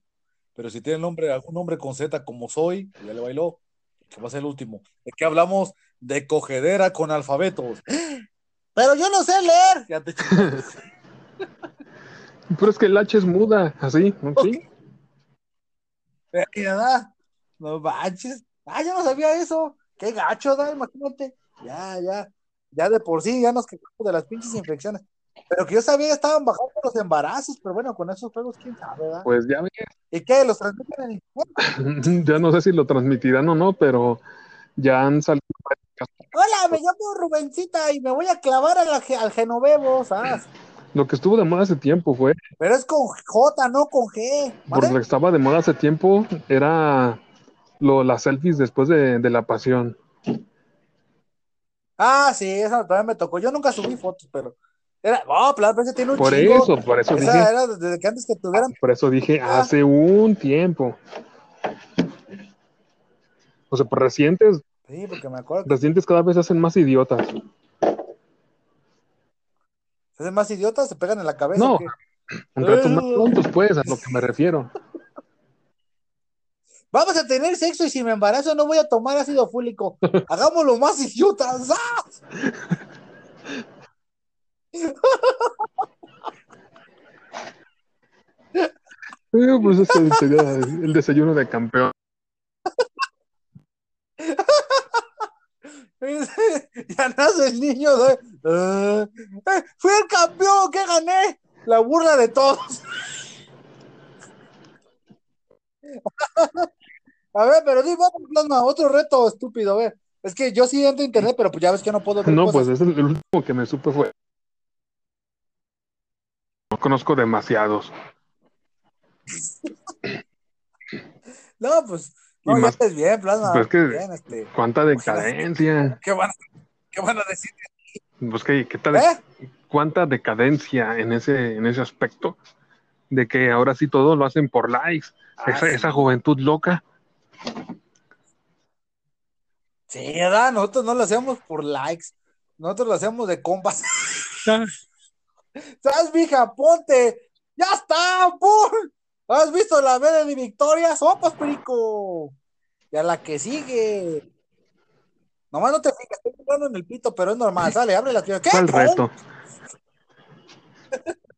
Pero si tiene el nombre, algún nombre con Z como soy, ya le bailó, que va a ser el último. ¿De qué hablamos? De cogedera con alfabetos. Pero yo no sé leer. Ya te chingaste. Pero es que el H es muda, así, ¿sí? Eh, ¿verdad? No manches. Ah, yo no sabía eso. Qué gacho, da, imagínate. Ya, ya. Ya de por sí ya nos quejamos de las pinches infecciones. Pero que yo sabía estaban bajando los embarazos, pero bueno, con esos juegos, quién sabe, ¿verdad? Pues ya ves, ¿Y qué? ¿Los transmiten en internet? (laughs) ya no sé si lo transmitirán o no, pero ya han salido. Hola, me llamo Rubencita y me voy a clavar a la al Genovevo, ¿sabes? Lo que estuvo de moda hace tiempo fue, Pero es con J, no con G. por ¿vale? lo que estaba de moda hace tiempo, era lo, las selfies después de, de la pasión. Ah, sí, esa también me tocó. Yo nunca subí fotos, pero era, oh, Plaza ese tiene un Por chingo. eso, por eso Esa dije, era desde que antes que tuvieran. por eso dije Ah. hace un tiempo. O sea, pues recientes, Sí, porque me acuerdo que recientes cada vez se hacen más idiotas. se hacen más idiotas, se pegan en la cabeza. No. En retos más Eh. tontos, pues, a lo que me refiero. (laughs) Vamos a tener sexo y si me embarazo no voy a tomar ácido fólico. (laughs) Hagámoslo más idiotas. ¡Ah! Pues sería el desayuno de campeón. (laughs) ya nace el niño. ¿no? Eh, eh, fui el campeón, que gané. La burla de todos. (laughs) a ver, pero di, vamos, Plasma, otro reto estúpido, a ver. Es que yo sí entro a internet, pero pues ya ves que no puedo ver No, cosas. pues es el, el último que me supe fue. No conozco demasiados. (laughs) No, pues, Y no, ya más- estés bien, plasma. pues que- bien, este, ¿Cuánta decadencia? ¿qué van, qué van a decir? Pues que, ¿qué tal? ¿Eh? ¿Cuánta decadencia en ese, en ese aspecto? De que ahora sí todo lo hacen por likes. Ah, esa, sí. esa juventud loca. Sí, ¿verdad? Nosotros no lo hacemos por likes. Nosotros lo hacemos de compas. ¿Sabes, mija? Ponte. ¡Ya está! ¡Pum! ¿Has visto la verde de Victoria? ¡Sopas, perico! Y a la que sigue. Nomás no te fijas, estoy jugando en el pito, pero es normal. Sale, abre la tía. (laughs) ¿Qué? ¿Cuál reto? (laughs)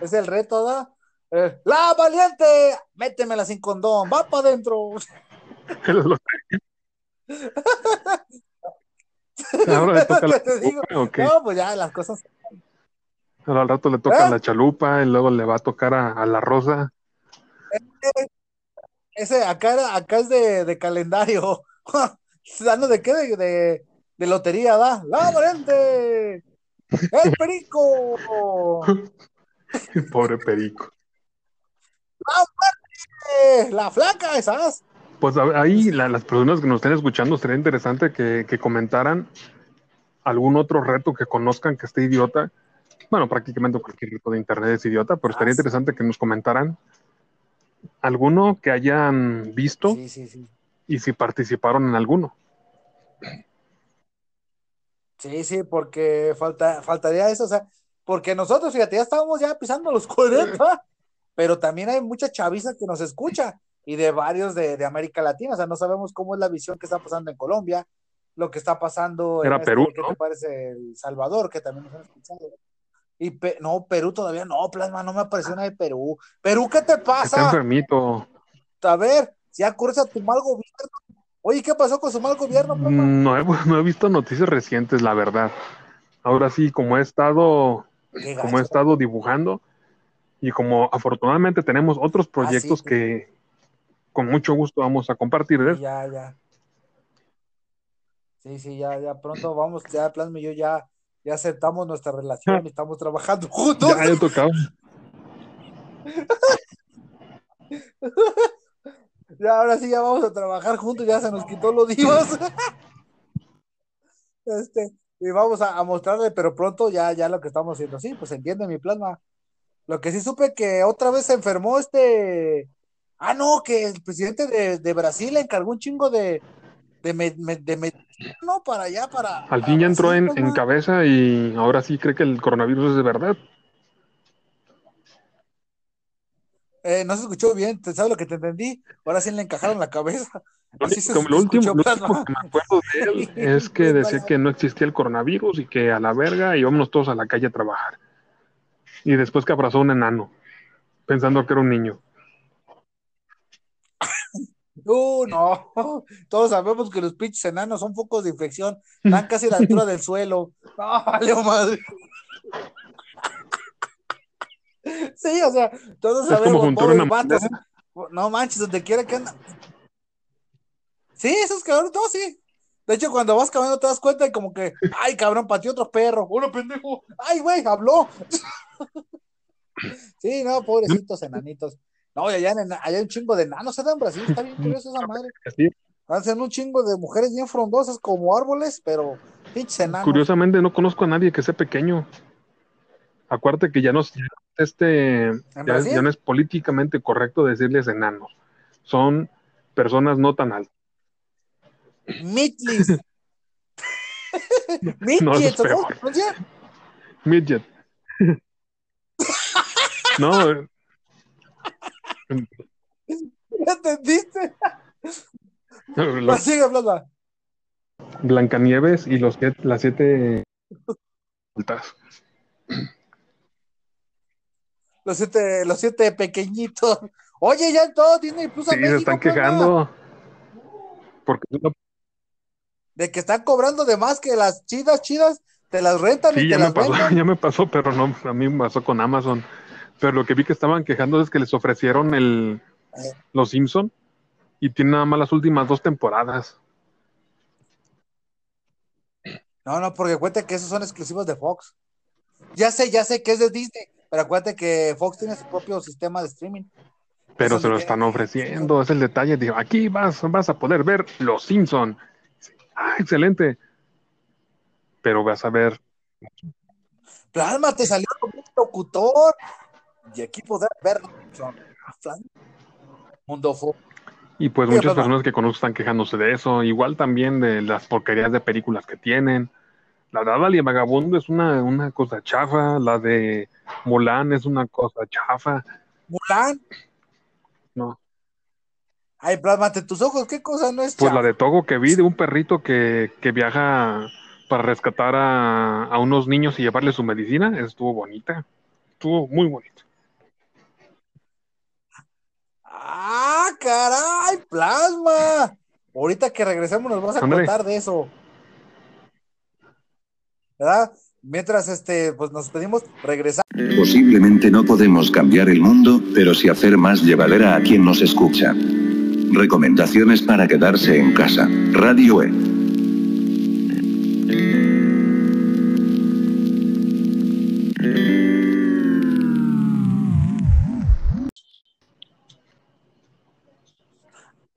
Es el reto, ¿da? Eh, ¡La valiente! Métemela sin condón. Va para adentro. (laughs) Ahora Te digo. No, pues ya las cosas. Ahora al rato le toca ¿Eh? la chalupa y luego le va a tocar a, a la rosa. Ese acá, es de, de calendario. (laughs) ¿Dando de qué? De, de, de lotería, ¿da? ¡La valiente! ¡El perico! (laughs) Pobre perico. ¡Eh! ¡La flaca, esas! Pues ahí la- las personas que nos estén escuchando sería interesante que, que comentaran algún otro reto que conozcan que esté idiota. Bueno, prácticamente cualquier reto de internet es idiota, pero estaría Ah, sí. interesante que nos comentaran alguno que hayan visto Sí, sí, sí. y si participaron en alguno. Sí, sí, porque falta, faltaría eso, o sea, porque nosotros, fíjate, ya estábamos ya pisando los (laughs) 40, pero también hay mucha chaviza que nos escucha y de varios de, de América Latina, o sea, no sabemos cómo es la visión que está pasando en Colombia, lo que está pasando en Era este, Perú, ¿qué ¿no? te parece? El Salvador, que también nos han escuchado. Y Pe- no, Perú todavía no, plasma, no me apareció nada de Perú. Perú, ¿qué te Está pasa? enfermito. A ver, si acuerdas a tu mal gobierno. Oye, ¿qué pasó con su mal gobierno, plasma? No he, no he visto noticias recientes, la verdad. Ahora sí, como he estado, como he estado dibujando y como afortunadamente tenemos otros proyectos Ah, sí. que con mucho gusto vamos a compartir. ¿eh? Ya, ya. Sí, sí, ya, ya pronto vamos, ya Plasma y yo ya, ya aceptamos nuestra relación y (laughs) estamos trabajando juntos. Ya, ya tocaba. (laughs) Ya, ahora sí, ya vamos a trabajar juntos, ya se nos quitó los divas. (laughs) Este, y vamos a, a mostrarle, pero pronto ya, ya lo que estamos haciendo. Sí, pues entiende mi plasma. Lo que sí supe que otra vez se enfermó este. Ah, no, que el presidente de, de Brasil encargó un chingo de, de, me- me- de medicina, ¿no? Para allá, para. Al fin ya entró en, en plasma. cabeza y ahora sí cree que el coronavirus es de verdad. Eh, no se escuchó bien, ¿te sabes lo que te entendí? Ahora sí le encajaron la cabeza. Lo Así se lo último, lo último que me acuerdo de él (laughs) es que decía que no existía el coronavirus y que a la verga y vámonos todos a la calle a trabajar. Y después que abrazó a un enano, pensando que era un niño. Uh, no, (laughs) todos sabemos que los pinches enanos son focos de infección, están casi a la altura del suelo. (laughs) No, vale, madre. (laughs) Sí, o sea, todos sabemos, una vatos. No manches, donde quiera que anda. Sí, esos cabrones, no, sí. De hecho, cuando vas caminando te das cuenta y como que, ay, cabrón, pateó otro perro. Uno pendejo. Ay, güey, habló. Sí, no, pobrecitos enanitos. No, y allá, en, allá hay un chingo de enanos, ¿verdad? En Brasil está bien (laughs) curioso esa madre. Así, Hacen un chingo de mujeres bien frondosas como árboles, pero pinches enanos. curiosamente no conozco a nadie que sea pequeño. Acuérdate que ya no, es- este, ya, Brasil? ya no es políticamente correcto decirles enanos. Son personas no tan altas. Mitlis. (laughs) No, eso es Midgets, (laughs) ¿o peor. cómo se pronuncia? Midget. no, eh, ¿Ya entendiste? los Sigue hablando. Blancanieves y los siete- las siete altas. Los siete, los siete pequeñitos. Oye, ya todo Disney Plus a Sí, se están quejando. Porque De que están cobrando de más que las chidas, chidas, te las rentan sí, y te ya me las pasó, (laughs) venden. ya me pasó, pero no, a mí me pasó con Amazon. Pero lo que vi que estaban quejando es que les ofrecieron el Los Simpson y tiene nada más las últimas dos temporadas. No, no, porque cuenta que esos son exclusivos de Fox. Ya sé, ya sé que es de Disney, pero acuérdate que Fox tiene su propio sistema de streaming. Pero Eso se lo están ofreciendo, es el detalle. Digo, aquí vas, vas a poder ver Los Simpson. Ah, excelente. Pero vas a ver, Plasma, te salió como un locutor. Y aquí poder verlo. Mundo y pues muchas personas que conozco están quejándose de eso. Igual también de las porquerías de películas que tienen. La de Adal y Vagabundo es una, una cosa chafa. La de Mulan es una cosa chafa. Mulan. No. Ay, Plasma, ante tus ojos, ¿qué cosa no es Pues chafa? la de Togo que vi de un perrito que, que viaja para rescatar a, a unos niños y llevarles su medicina, estuvo bonita. Estuvo muy bonita. ¡Ah, caray! ¡Plasma! Ahorita que regresemos nos vas a contar de eso. ¿Verdad? Mientras este, pues nos pedimos regresar. Posiblemente no podemos cambiar el mundo, pero sí hacer más llevadera a quien nos escucha. Recomendaciones para quedarse en casa. Radio E.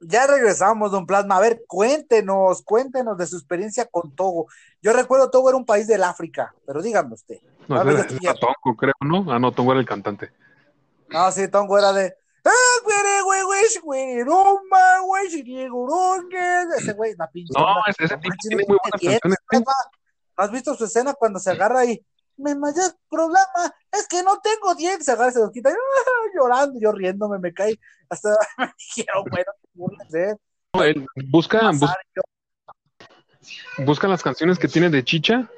Ya regresamos, don Plasma. A ver, cuéntenos, cuéntenos de su experiencia con Togo. Yo recuerdo Togo era un país del África, pero dígame usted. No, era- era Tongo, creo, ¿no? Ah, no, Tongo era el cantante. No, sí, Tongo era de. "Ah, güere, güey, güey, shi, güey, roma, güey, shi, diego, rongue". Ese güey, la pinche. No, ese, ese tipo tiene muy buenas canciones. ¿eh? ¿No has visto su escena cuando se agarra ahí? Me mayor problema es que no tengo dientes. Agarra, se los quita, ¡ah! llorando, yo riéndome, me cae. Hasta (laughs) me dijeron, bueno, te burles de él. No, él busca, bus- Pasar, yo, busca las canciones que tiene de Chicha.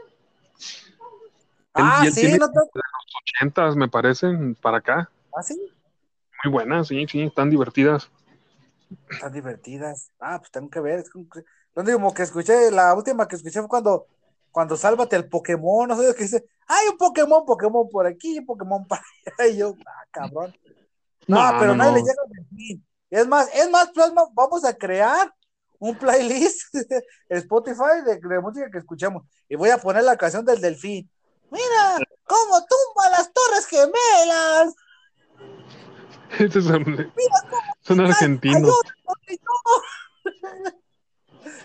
Él- Ah, él sí, tiene no te. ochentas, me parecen, para acá. Ah, sí. Muy buenas, sí, sí, están divertidas. Están divertidas. Ah, pues tengo que ver. Es como que escuché, la última que escuché fue cuando, cuando sálvate el Pokémon, no sé qué dice. Hay un Pokémon, Pokémon por aquí, Pokémon para allá. (laughs) Y yo, ah, cabrón. No, pero nadie le llega al delfín. Es más, es más, Plasma, vamos a crear un playlist (laughs) Spotify de, de música que escuchamos. Y voy a poner la canción del delfín. Mira, cómo tumba las torres gemelas. Ese es un, son argentino, (laughs)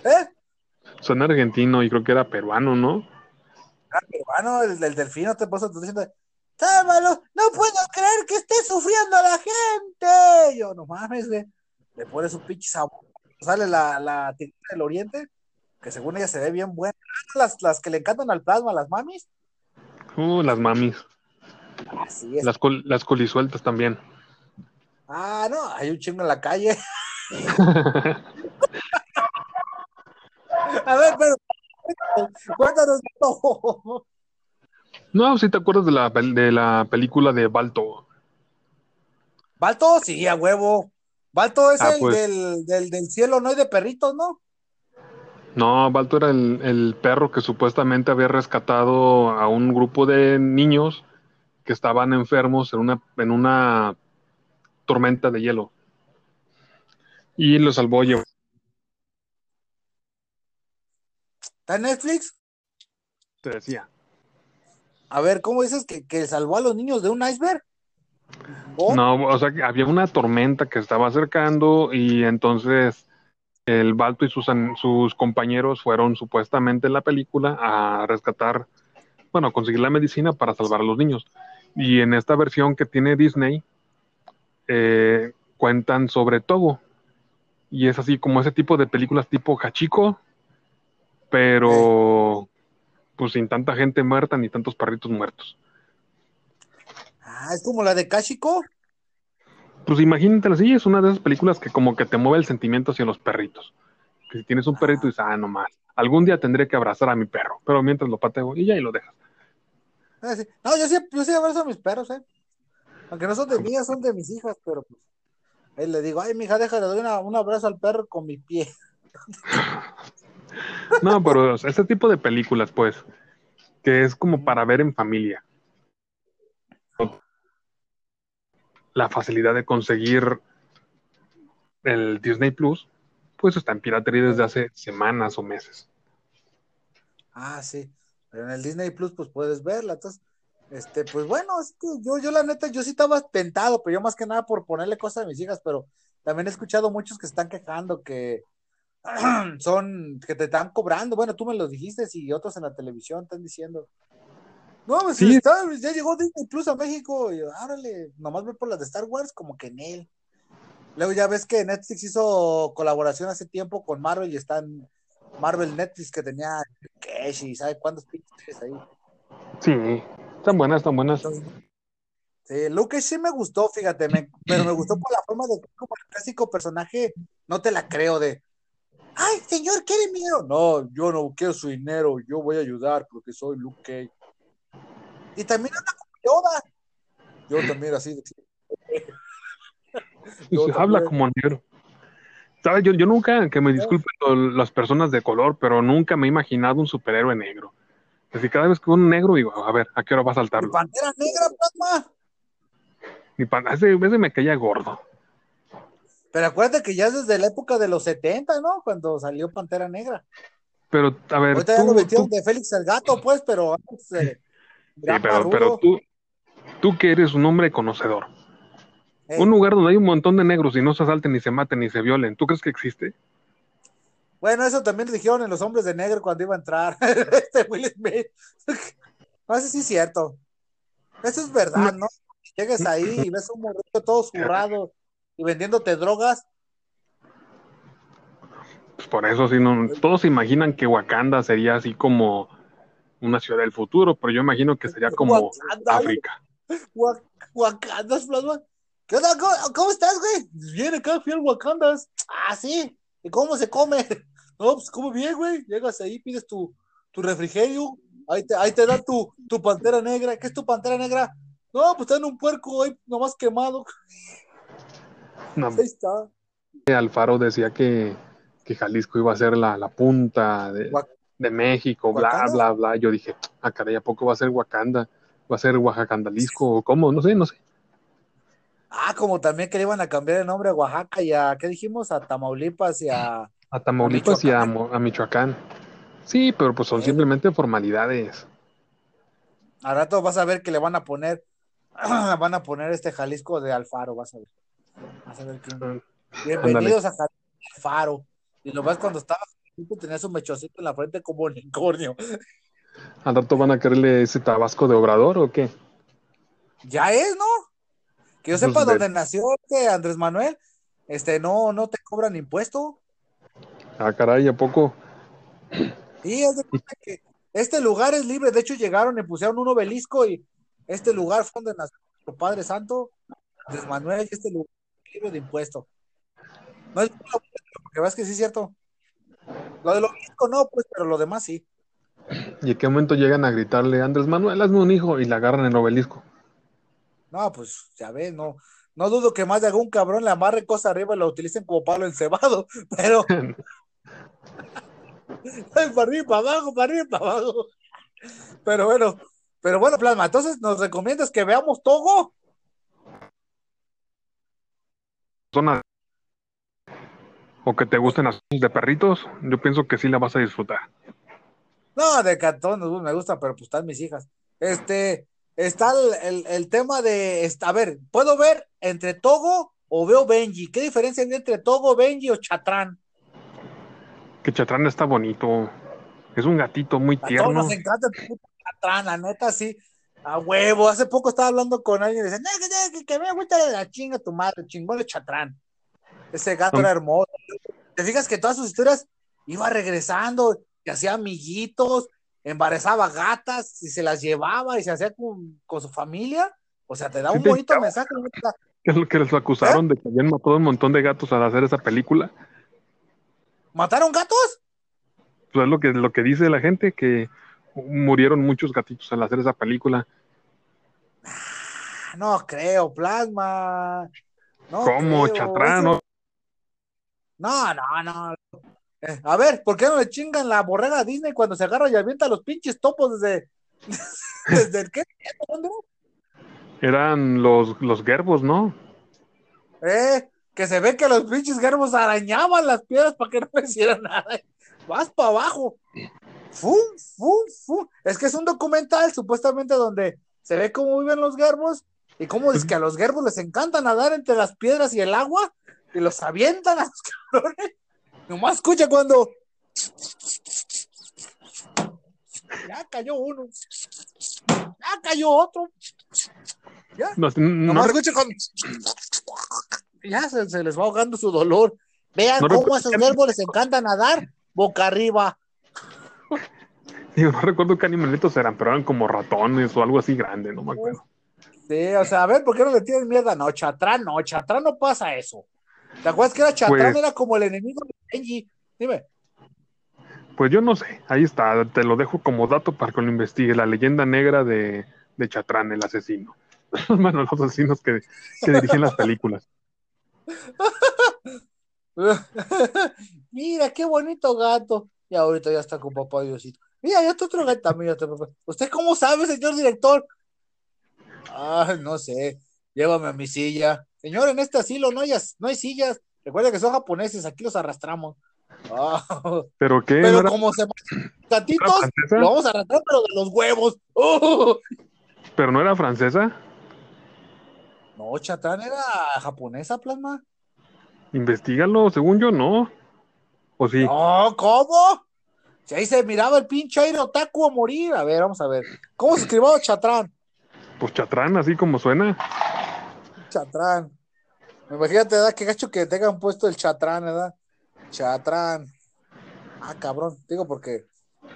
¿Eh? Son argentino y creo que era peruano, ¿no? Ah, peruano, el del delfín, no te estar diciendo, sálvalo, no puedo creer que esté sufriendo la gente. Yo, no mames, güey. Le pones un pinche sabor. Sale la, la del oriente, que según ella se ve bien buena. Las, las que le encantan al plasma, las mamis. Uh, las mamis, Así es. las, col- las colisueltas también. Ah, no, hay un chingo en la calle. (laughs) (laughs) A ver, pero cuéntanos todo. No, si te acuerdas de la, de la película de Balto. Balto, sí, a huevo. Balto es Ah, el pues. del, del, del cielo, no es de perritos, ¿no? No, Balto era el, el perro que supuestamente había rescatado a un grupo de niños que estaban enfermos en una, en una tormenta de hielo. Y lo salvó llevó. ¿Está en Netflix? Te decía. A ver, ¿cómo dices que, que salvó a los niños de un iceberg? No, o sea, que había una tormenta que estaba acercando y entonces el Balto y sus, sus compañeros fueron supuestamente en la película a rescatar, bueno, a conseguir la medicina para salvar a los niños. Y en esta versión que tiene Disney, eh, cuentan sobre Togo. Y es así como ese tipo de películas tipo Hachiko, pero pues sin tanta gente muerta ni tantos perritos muertos. Ah, es como la de Kashiko. Pues imagínate así, es una de esas películas que como que te mueve el sentimiento hacia los perritos. Que si tienes un perrito y dices, ah, no más, algún día tendré que abrazar a mi perro, pero mientras lo pateo y ya y lo dejas. Ah, sí. No, yo sí, yo sí abrazo a mis perros, ¿eh? Aunque no son de mías, son de mis hijas, pero pues. Ahí le digo, ay, mija, déjale, doy una- un abrazo al perro con mi pie. (laughs) No, pero este tipo de películas, pues, que es como para ver en familia. La facilidad de conseguir el Disney Plus, pues está en piratería desde hace semanas o meses. Ah, sí. Pero en el Disney Plus, pues puedes verla. Entonces, este, pues bueno, es que yo, yo la neta, yo sí estaba tentado, pero yo más que nada por ponerle cosas a mis hijas, pero también he escuchado muchos que están quejando que (clears throat) son, que te están cobrando. Bueno, tú me lo dijiste y otros en la televisión están diciendo. No, pues Sí. está, ya llegó Disney Plus a México y árale, nomás ve por las de Star Wars como que en él. Luego ya ves que Netflix hizo colaboración hace tiempo con Marvel y están Marvel Netflix que tenía Cash y sabe cuántos pinches ahí. Sí, están buenas, están buenas. Sí, Luke sí me gustó, fíjate, me- pero me gustó por la forma de como el clásico personaje, no te la creo de, ay, señor, ¿quiere dinero? No, yo no quiero su dinero, yo voy a ayudar porque soy Luke Cage. Y también anda como Yoda. Yo (laughs) también así. de- (laughs) Yo Habla también. como negro. ¿Sabes? Yo, yo nunca, que me disculpen las personas de color, pero nunca me he imaginado un superhéroe negro. Así cada vez que veo un negro digo, a ver, ¿a qué hora va a Mi saltarlo? Pantera Negra, plasma. Mi pan, ese, ese me caía gordo. Pero acuérdate que ya es desde la época de los 70, ¿no? Cuando salió Pantera Negra. Pero, a ver, Ahorita ya tú, lo metieron tú- de Félix el Gato, pues, pero antes, eh, sí, pero, pero tú, tú que eres un hombre conocedor, Ey. un lugar donde hay un montón de negros y no se asalten, ni se maten, ni se violen, ¿tú crees que existe? Bueno, eso también lo dijeron en Los Hombres de Negro cuando iba a entrar (laughs) este Will Smith. (laughs) No sé si es cierto. Eso es verdad, ¿no? Llegues ahí y ves un morrito todo zurrado y vendiéndote drogas. Pues por eso, sí, no, todos se imaginan que Wakanda sería así como una ciudad del futuro, pero yo imagino que sería como Wakanda, África. Wa- Wakandas, plasma. ¿Qué onda? ¿Cómo, cómo estás, güey? Bien, acá fui al Wakandas. Ah, sí. ¿Y cómo se come? (laughs) No, pues come bien, güey. Llegas ahí, pides tu, tu refrigerio. Ahí te, ahí te da tu, tu pantera negra. ¿Qué es tu pantera negra? No, pues está en un puerco ahí, nomás quemado. (laughs) No, Ahí está. Alfaro decía que, que Jalisco iba a ser la, la punta de, México, bla, ¿Wakanda? bla, bla. Yo dije, ah, caray, ¿a poco va a ser Wakanda? ¿Va a ser Oaxacandalisco o cómo? No sé, no sé. Ah, como también que le iban a cambiar el nombre a Oaxaca y a, ¿qué dijimos? A Tamaulipas y a. A Tamaulipas y a, Michoacán. A. Sí, pero pues son simplemente formalidades. Al rato vas a ver que le van a poner. (clears throat) van a poner este Jalisco de Alfaro, vas a ver. Vas a ver quién. Bienvenidos a Alfaro. Y lo ves cuando estaba tenía su mechocito en la frente como unicornio. ¿Al rato van a quererle ese tabasco de obrador o qué? Ya es, ¿no? Que yo Pues sepa dónde nació este Andrés Manuel, este no, no te cobran impuesto. Ah, caray, ¿a poco? Y haz de que este lugar es libre. De hecho, llegaron y pusieron un obelisco y este lugar fue donde nació nuestro Padre Santo, Andrés Manuel, y este lugar de impuesto. No es porque ves que sí es cierto. Lo del obelisco no, pues, pero lo demás sí. ¿Y en qué momento llegan a gritarle, Andrés Manuel, hazme un hijo? Y le agarran el obelisco. No, pues ya ves, no, no dudo que más de algún cabrón le amarre cosas arriba y lo utilicen como palo encebado, (laughs) pero (laughs) (laughs) para arriba, para abajo, para arriba, para abajo. Pero bueno, pero bueno, Plasma, entonces nos recomiendas que veamos Togo. Zona o que te gusten las de perritos, yo pienso que sí la vas a disfrutar. No, de cantón nos- me gusta, pero pues están mis hijas. Este, está el, el- el tema de, a ver, ¿puedo ver entre Togo o veo Benji? ¿Qué diferencia hay entre Togo, Benji o Chatrán? Que Chatrán está bonito. Es un gatito muy A todos tierno. nos encanta el puto Chatrán, la neta, sí. A huevo, hace poco estaba hablando con alguien y "No, que, que, me gusta la chinga tu madre, chingón de Chatrán. Ese gato era hermoso. Te fijas que todas sus historias iba regresando, que hacía amiguitos, embarazaba gatas y se las llevaba y se hacía con, con su familia. O sea, te da un bonito mensaje. Que es lo que les acusaron de que habían matado un montón de gatos al hacer esa película. ¿Mataron gatos? Pues es lo que, lo que dice la gente, que murieron muchos gatitos al hacer esa película. No creo, plasma. No ¿Cómo, creo, Chatrán? No, No, no. Eh, a ver, ¿por qué no le chingan la borrega a Disney cuando se agarra y avienta los pinches topos desde. (laughs) ¿Desde el qué? ¿Dónde? Eran los, los gerbos, ¿no? Eh, que se ve que los pinches gerbos arañaban las piedras para que no (laughs) hicieran nada. Vas para abajo. ¡Fum, fum, fum! Es que es un documental supuestamente donde se ve cómo viven los gerbos y cómo es que a los gerbos les encanta nadar entre las piedras y el agua y los avientan a los (laughs) cabrones. Nomás escucha cuando. Ya cayó uno. Ya cayó otro. Ya. No, no- Nomás escucha cuando. Ya se, se les va ahogando su dolor. Vean No cómo a esos gerbos les encanta nadar boca arriba. digo, no recuerdo qué animalitos eran, pero eran como ratones o algo así grande, no me acuerdo. Sí, o sea, a ver, ¿por qué no le tienes mierda? No, Chatrán no, Chatrán no pasa eso. ¿Te acuerdas que era Chatrán? Pues- era como el enemigo de Benji. Dime. Pues yo no sé, ahí está, te lo dejo como dato para que lo investigue, la leyenda negra de, de Chatrán, el asesino. (laughs) bueno, los asesinos que, que dirigen las películas. (laughs) Mira, qué bonito gato. Y ahorita ya está con papá Diosito. Mira, ya está otro gato está papá. ¿Usted cómo sabe, señor director? Ah, no sé. Llévame a mi silla. Señor, en este asilo no hay, no hay sillas. Recuerda que son japoneses, aquí los arrastramos. Ah, ¿Pero qué? ¿No pero era- como se francesa? lo vamos a arrastrar, pero de los huevos. ¡Oh! ¿Pero no era francesa? No, Chatrán era japonesa, plasma. Investígalo, según yo no. ¿O sí? No, ¿cómo? Si ahí se miraba el pinche aire otaku a morir. A ver, vamos a ver. ¿Cómo se escribió Chatrán? Pues Chatrán, así como suena. Chatrán. Imagínate, ¿verdad? Qué gacho que tengan puesto el Chatrán, ¿verdad? Chatrán. Ah, cabrón. Digo, ¿por qué?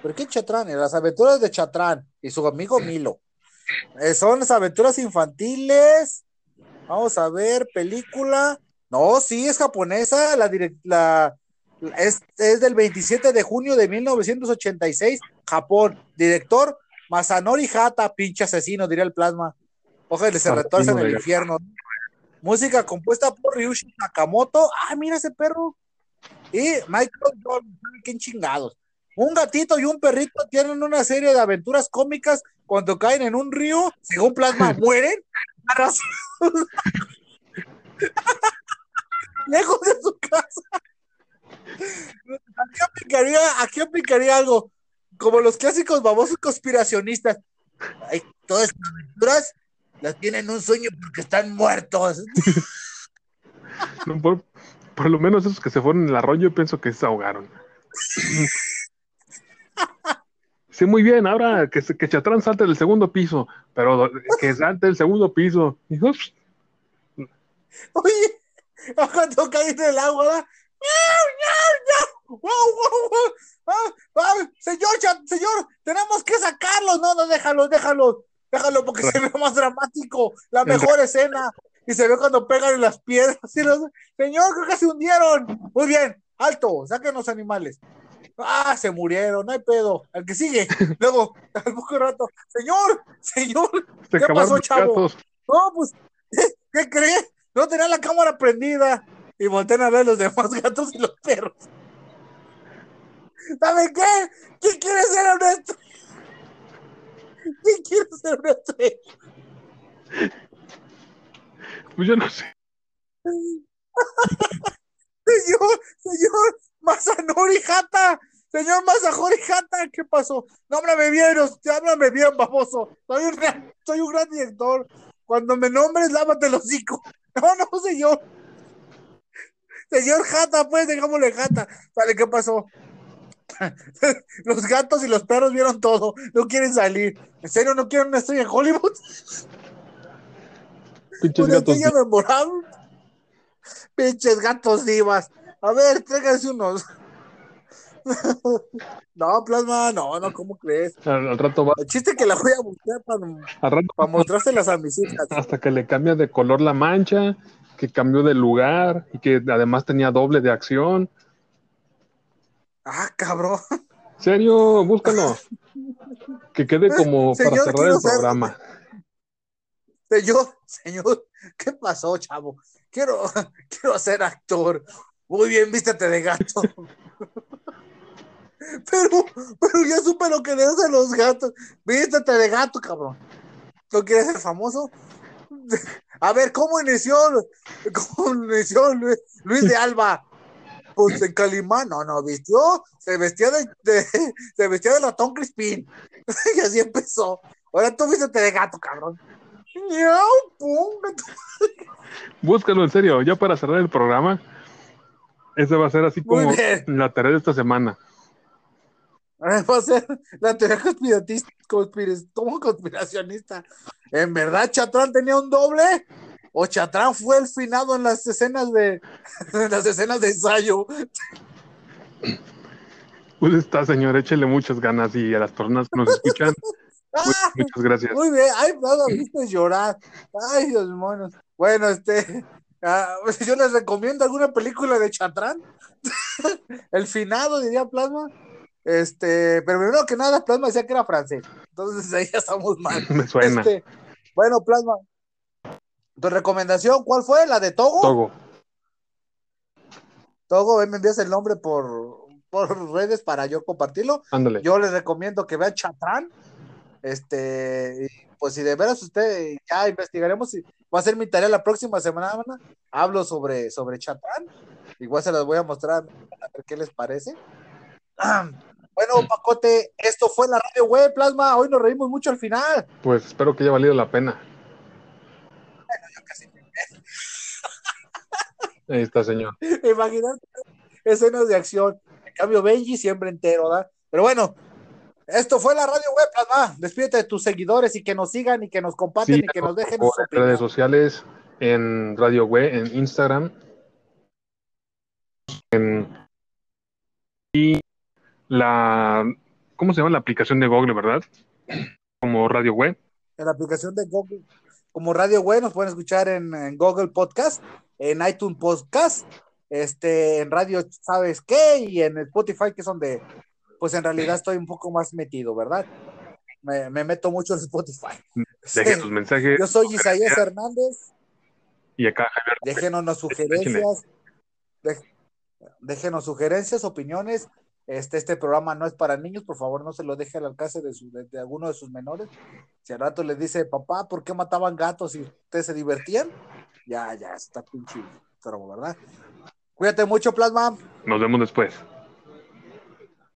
¿Por qué Chatrán? Las aventuras de Chatrán y su amigo Milo. Eh, son las aventuras infantiles. Vamos a ver, película. No, sí, es japonesa. La, la es, es del 27 de junio de 1986, Japón. Director Masanori Hata, pinche asesino, diría el plasma. Ojalá se retuerza en el infierno. Música compuesta por Ryushi Nakamoto. Ah, mira ese perro. Y Michael Jordan, ¿saben quién chingados? Un gatito y un perrito tienen una serie de aventuras cómicas cuando caen en un río, según plasma, (laughs) mueren. Lejos de su casa. Aquí aplicaría, aquí aplicaría algo, como los clásicos babosos conspiracionistas. Ay, todas estas aventuras las tienen un sueño porque están muertos. No, por, por lo menos esos que se fueron en el arroyo, pienso que se ahogaron. Sí, muy bien, ahora que, que Chatrán salte del segundo piso, pero que salte del segundo piso. Y, ups, Oye, cuando caí en el agua, ¿verdad? ¡Miau, miau, miau! ¡Wow, wow, wow! ¡Ah, ah! Señor, señor, tenemos que sacarlo. No, no, déjalo, déjalo. Déjalo porque se ve más dramático. La mejor escena. Y se ve cuando pegan en las piedras. y los- Señor, creo que se hundieron. Muy bien, alto, saquen los animales. Ah, se murieron, no hay pedo. Al que sigue. (laughs) Luego, al poco rato, señor, señor, se ¿Qué pasó, chavo? gatos. no, pues, (laughs) ¿qué cree? No tenía la cámara prendida. Y voltean a ver los demás gatos y los perros. ¿Saben qué? ¿Quién quiere ser honesto? ¿Quién quiere ser honesto? Pues yo no sé. (laughs) Señor, señor Masanori Hata. Señor Masanori Hata, ¿qué pasó? No háblame bien, háblame bien, baboso. Soy un, gran- soy un gran director. Cuando me nombres, lávate el hocico. (laughs) No, no, señor. Señor Hata, pues, dejámosle Hata. Vale, ¿qué pasó? (laughs) Los gatos y los perros vieron todo. No quieren salir. ¿En serio no quieren una estrella en Hollywood? (laughs) Pinches Una gatos. estrella memorable. Pinches gatos divas. A ver, tráiganse unos. (laughs) no, plasma, no, no, ¿cómo crees? Al, al rato va, El chiste que la voy a buscar para, para mostrárselas a mis hijas. hasta que le cambia de color la mancha, que cambió de lugar y que además tenía doble de acción. Ah, cabrón. serio, búscalo. Que quede como (laughs) para cerrar el programa. Señor, señor, ¿qué pasó, chavo? Quiero, (laughs) quiero ser actor. Muy bien, vístete de gato. (laughs) Pero, pero ya supe lo que le hacen los gatos. Vístete de gato, cabrón. ¿No quieres ser famoso? A ver, ¿cómo inició, cómo inició Luis, Luis de Alba? Pues en Calimán, no, no, vistió, se vestía de, de (laughs) se vestía de latón Crispín. (laughs) y así empezó. Ahora tú vístete de gato, cabrón. Búscalo en serio, ya para cerrar el programa. Ese va a ser así como la tarea de esta semana. Va a ser la teoría como conspiracionista. ¿En verdad Chatrán tenía un doble? ¿O Chatrán fue el finado en las escenas de (laughs) en las escenas de ensayo? Pues está, señor, échele muchas ganas y a las personas que nos escuchan, (laughs) ¡Ah! muchas, gracias. Muy bien, ay, lo viste llorar. Ay, Dios mío. Bueno, este, ah, yo les recomiendo alguna película de Chatrán. (laughs) El finado, diría Plasma. Este, pero primero que nada, Plasma decía que era francés. Entonces ahí ya estamos mal. Me suena. Este, bueno, Plasma. ¿Tu recomendación cuál fue? ¿La de Togo? Togo. Togo, me envías el nombre por, por (laughs) redes para yo compartirlo. Ándale. Yo les recomiendo que vean Chatrán. Este, pues si de veras usted ya investigaremos va a ser mi tarea la próxima semana. Hablo sobre, sobre Chatrán. Igual se las voy a mostrar a ver qué les parece. (clears throat) Bueno, Pacote, esto fue la radio web, Plasma. Hoy nos reímos mucho al final. Pues espero que haya valido la pena. Ahí está, señor. Imaginarte escenas de acción. En cambio, Benji siempre entero, ¿verdad? Pero bueno, esto fue la radio web, Plasma. Despídete de tus seguidores y que nos sigan y que nos compartan y que nos dejen por su en redes opinión. sociales, en Radio Web, en Instagram. En, y la, ¿cómo se llama la aplicación de Google, verdad? Como Radio Web. En la aplicación de Google, como radio web, nos pueden escuchar en, en Google Podcast, en iTunes Podcast, este, en Radio ¿Sabes qué? Y en Spotify, que es donde, pues en realidad estoy un poco más metido, ¿verdad? Me, me meto mucho en Spotify. Dejen Sí. sus mensajes. Yo soy Isaías Hernández. Y acá Javier. Déjenos sugerencias. déjenos sugerencias, opiniones. Este, este programa no es para niños, por favor, no se lo deje al alcance de, su- de- alguno de sus menores. Si al rato les dice, papá, ¿por qué mataban gatos y ustedes se divertían? Ya, ya, está pinche, pero, ¿verdad? Cuídate mucho, Plasma. Nos vemos después.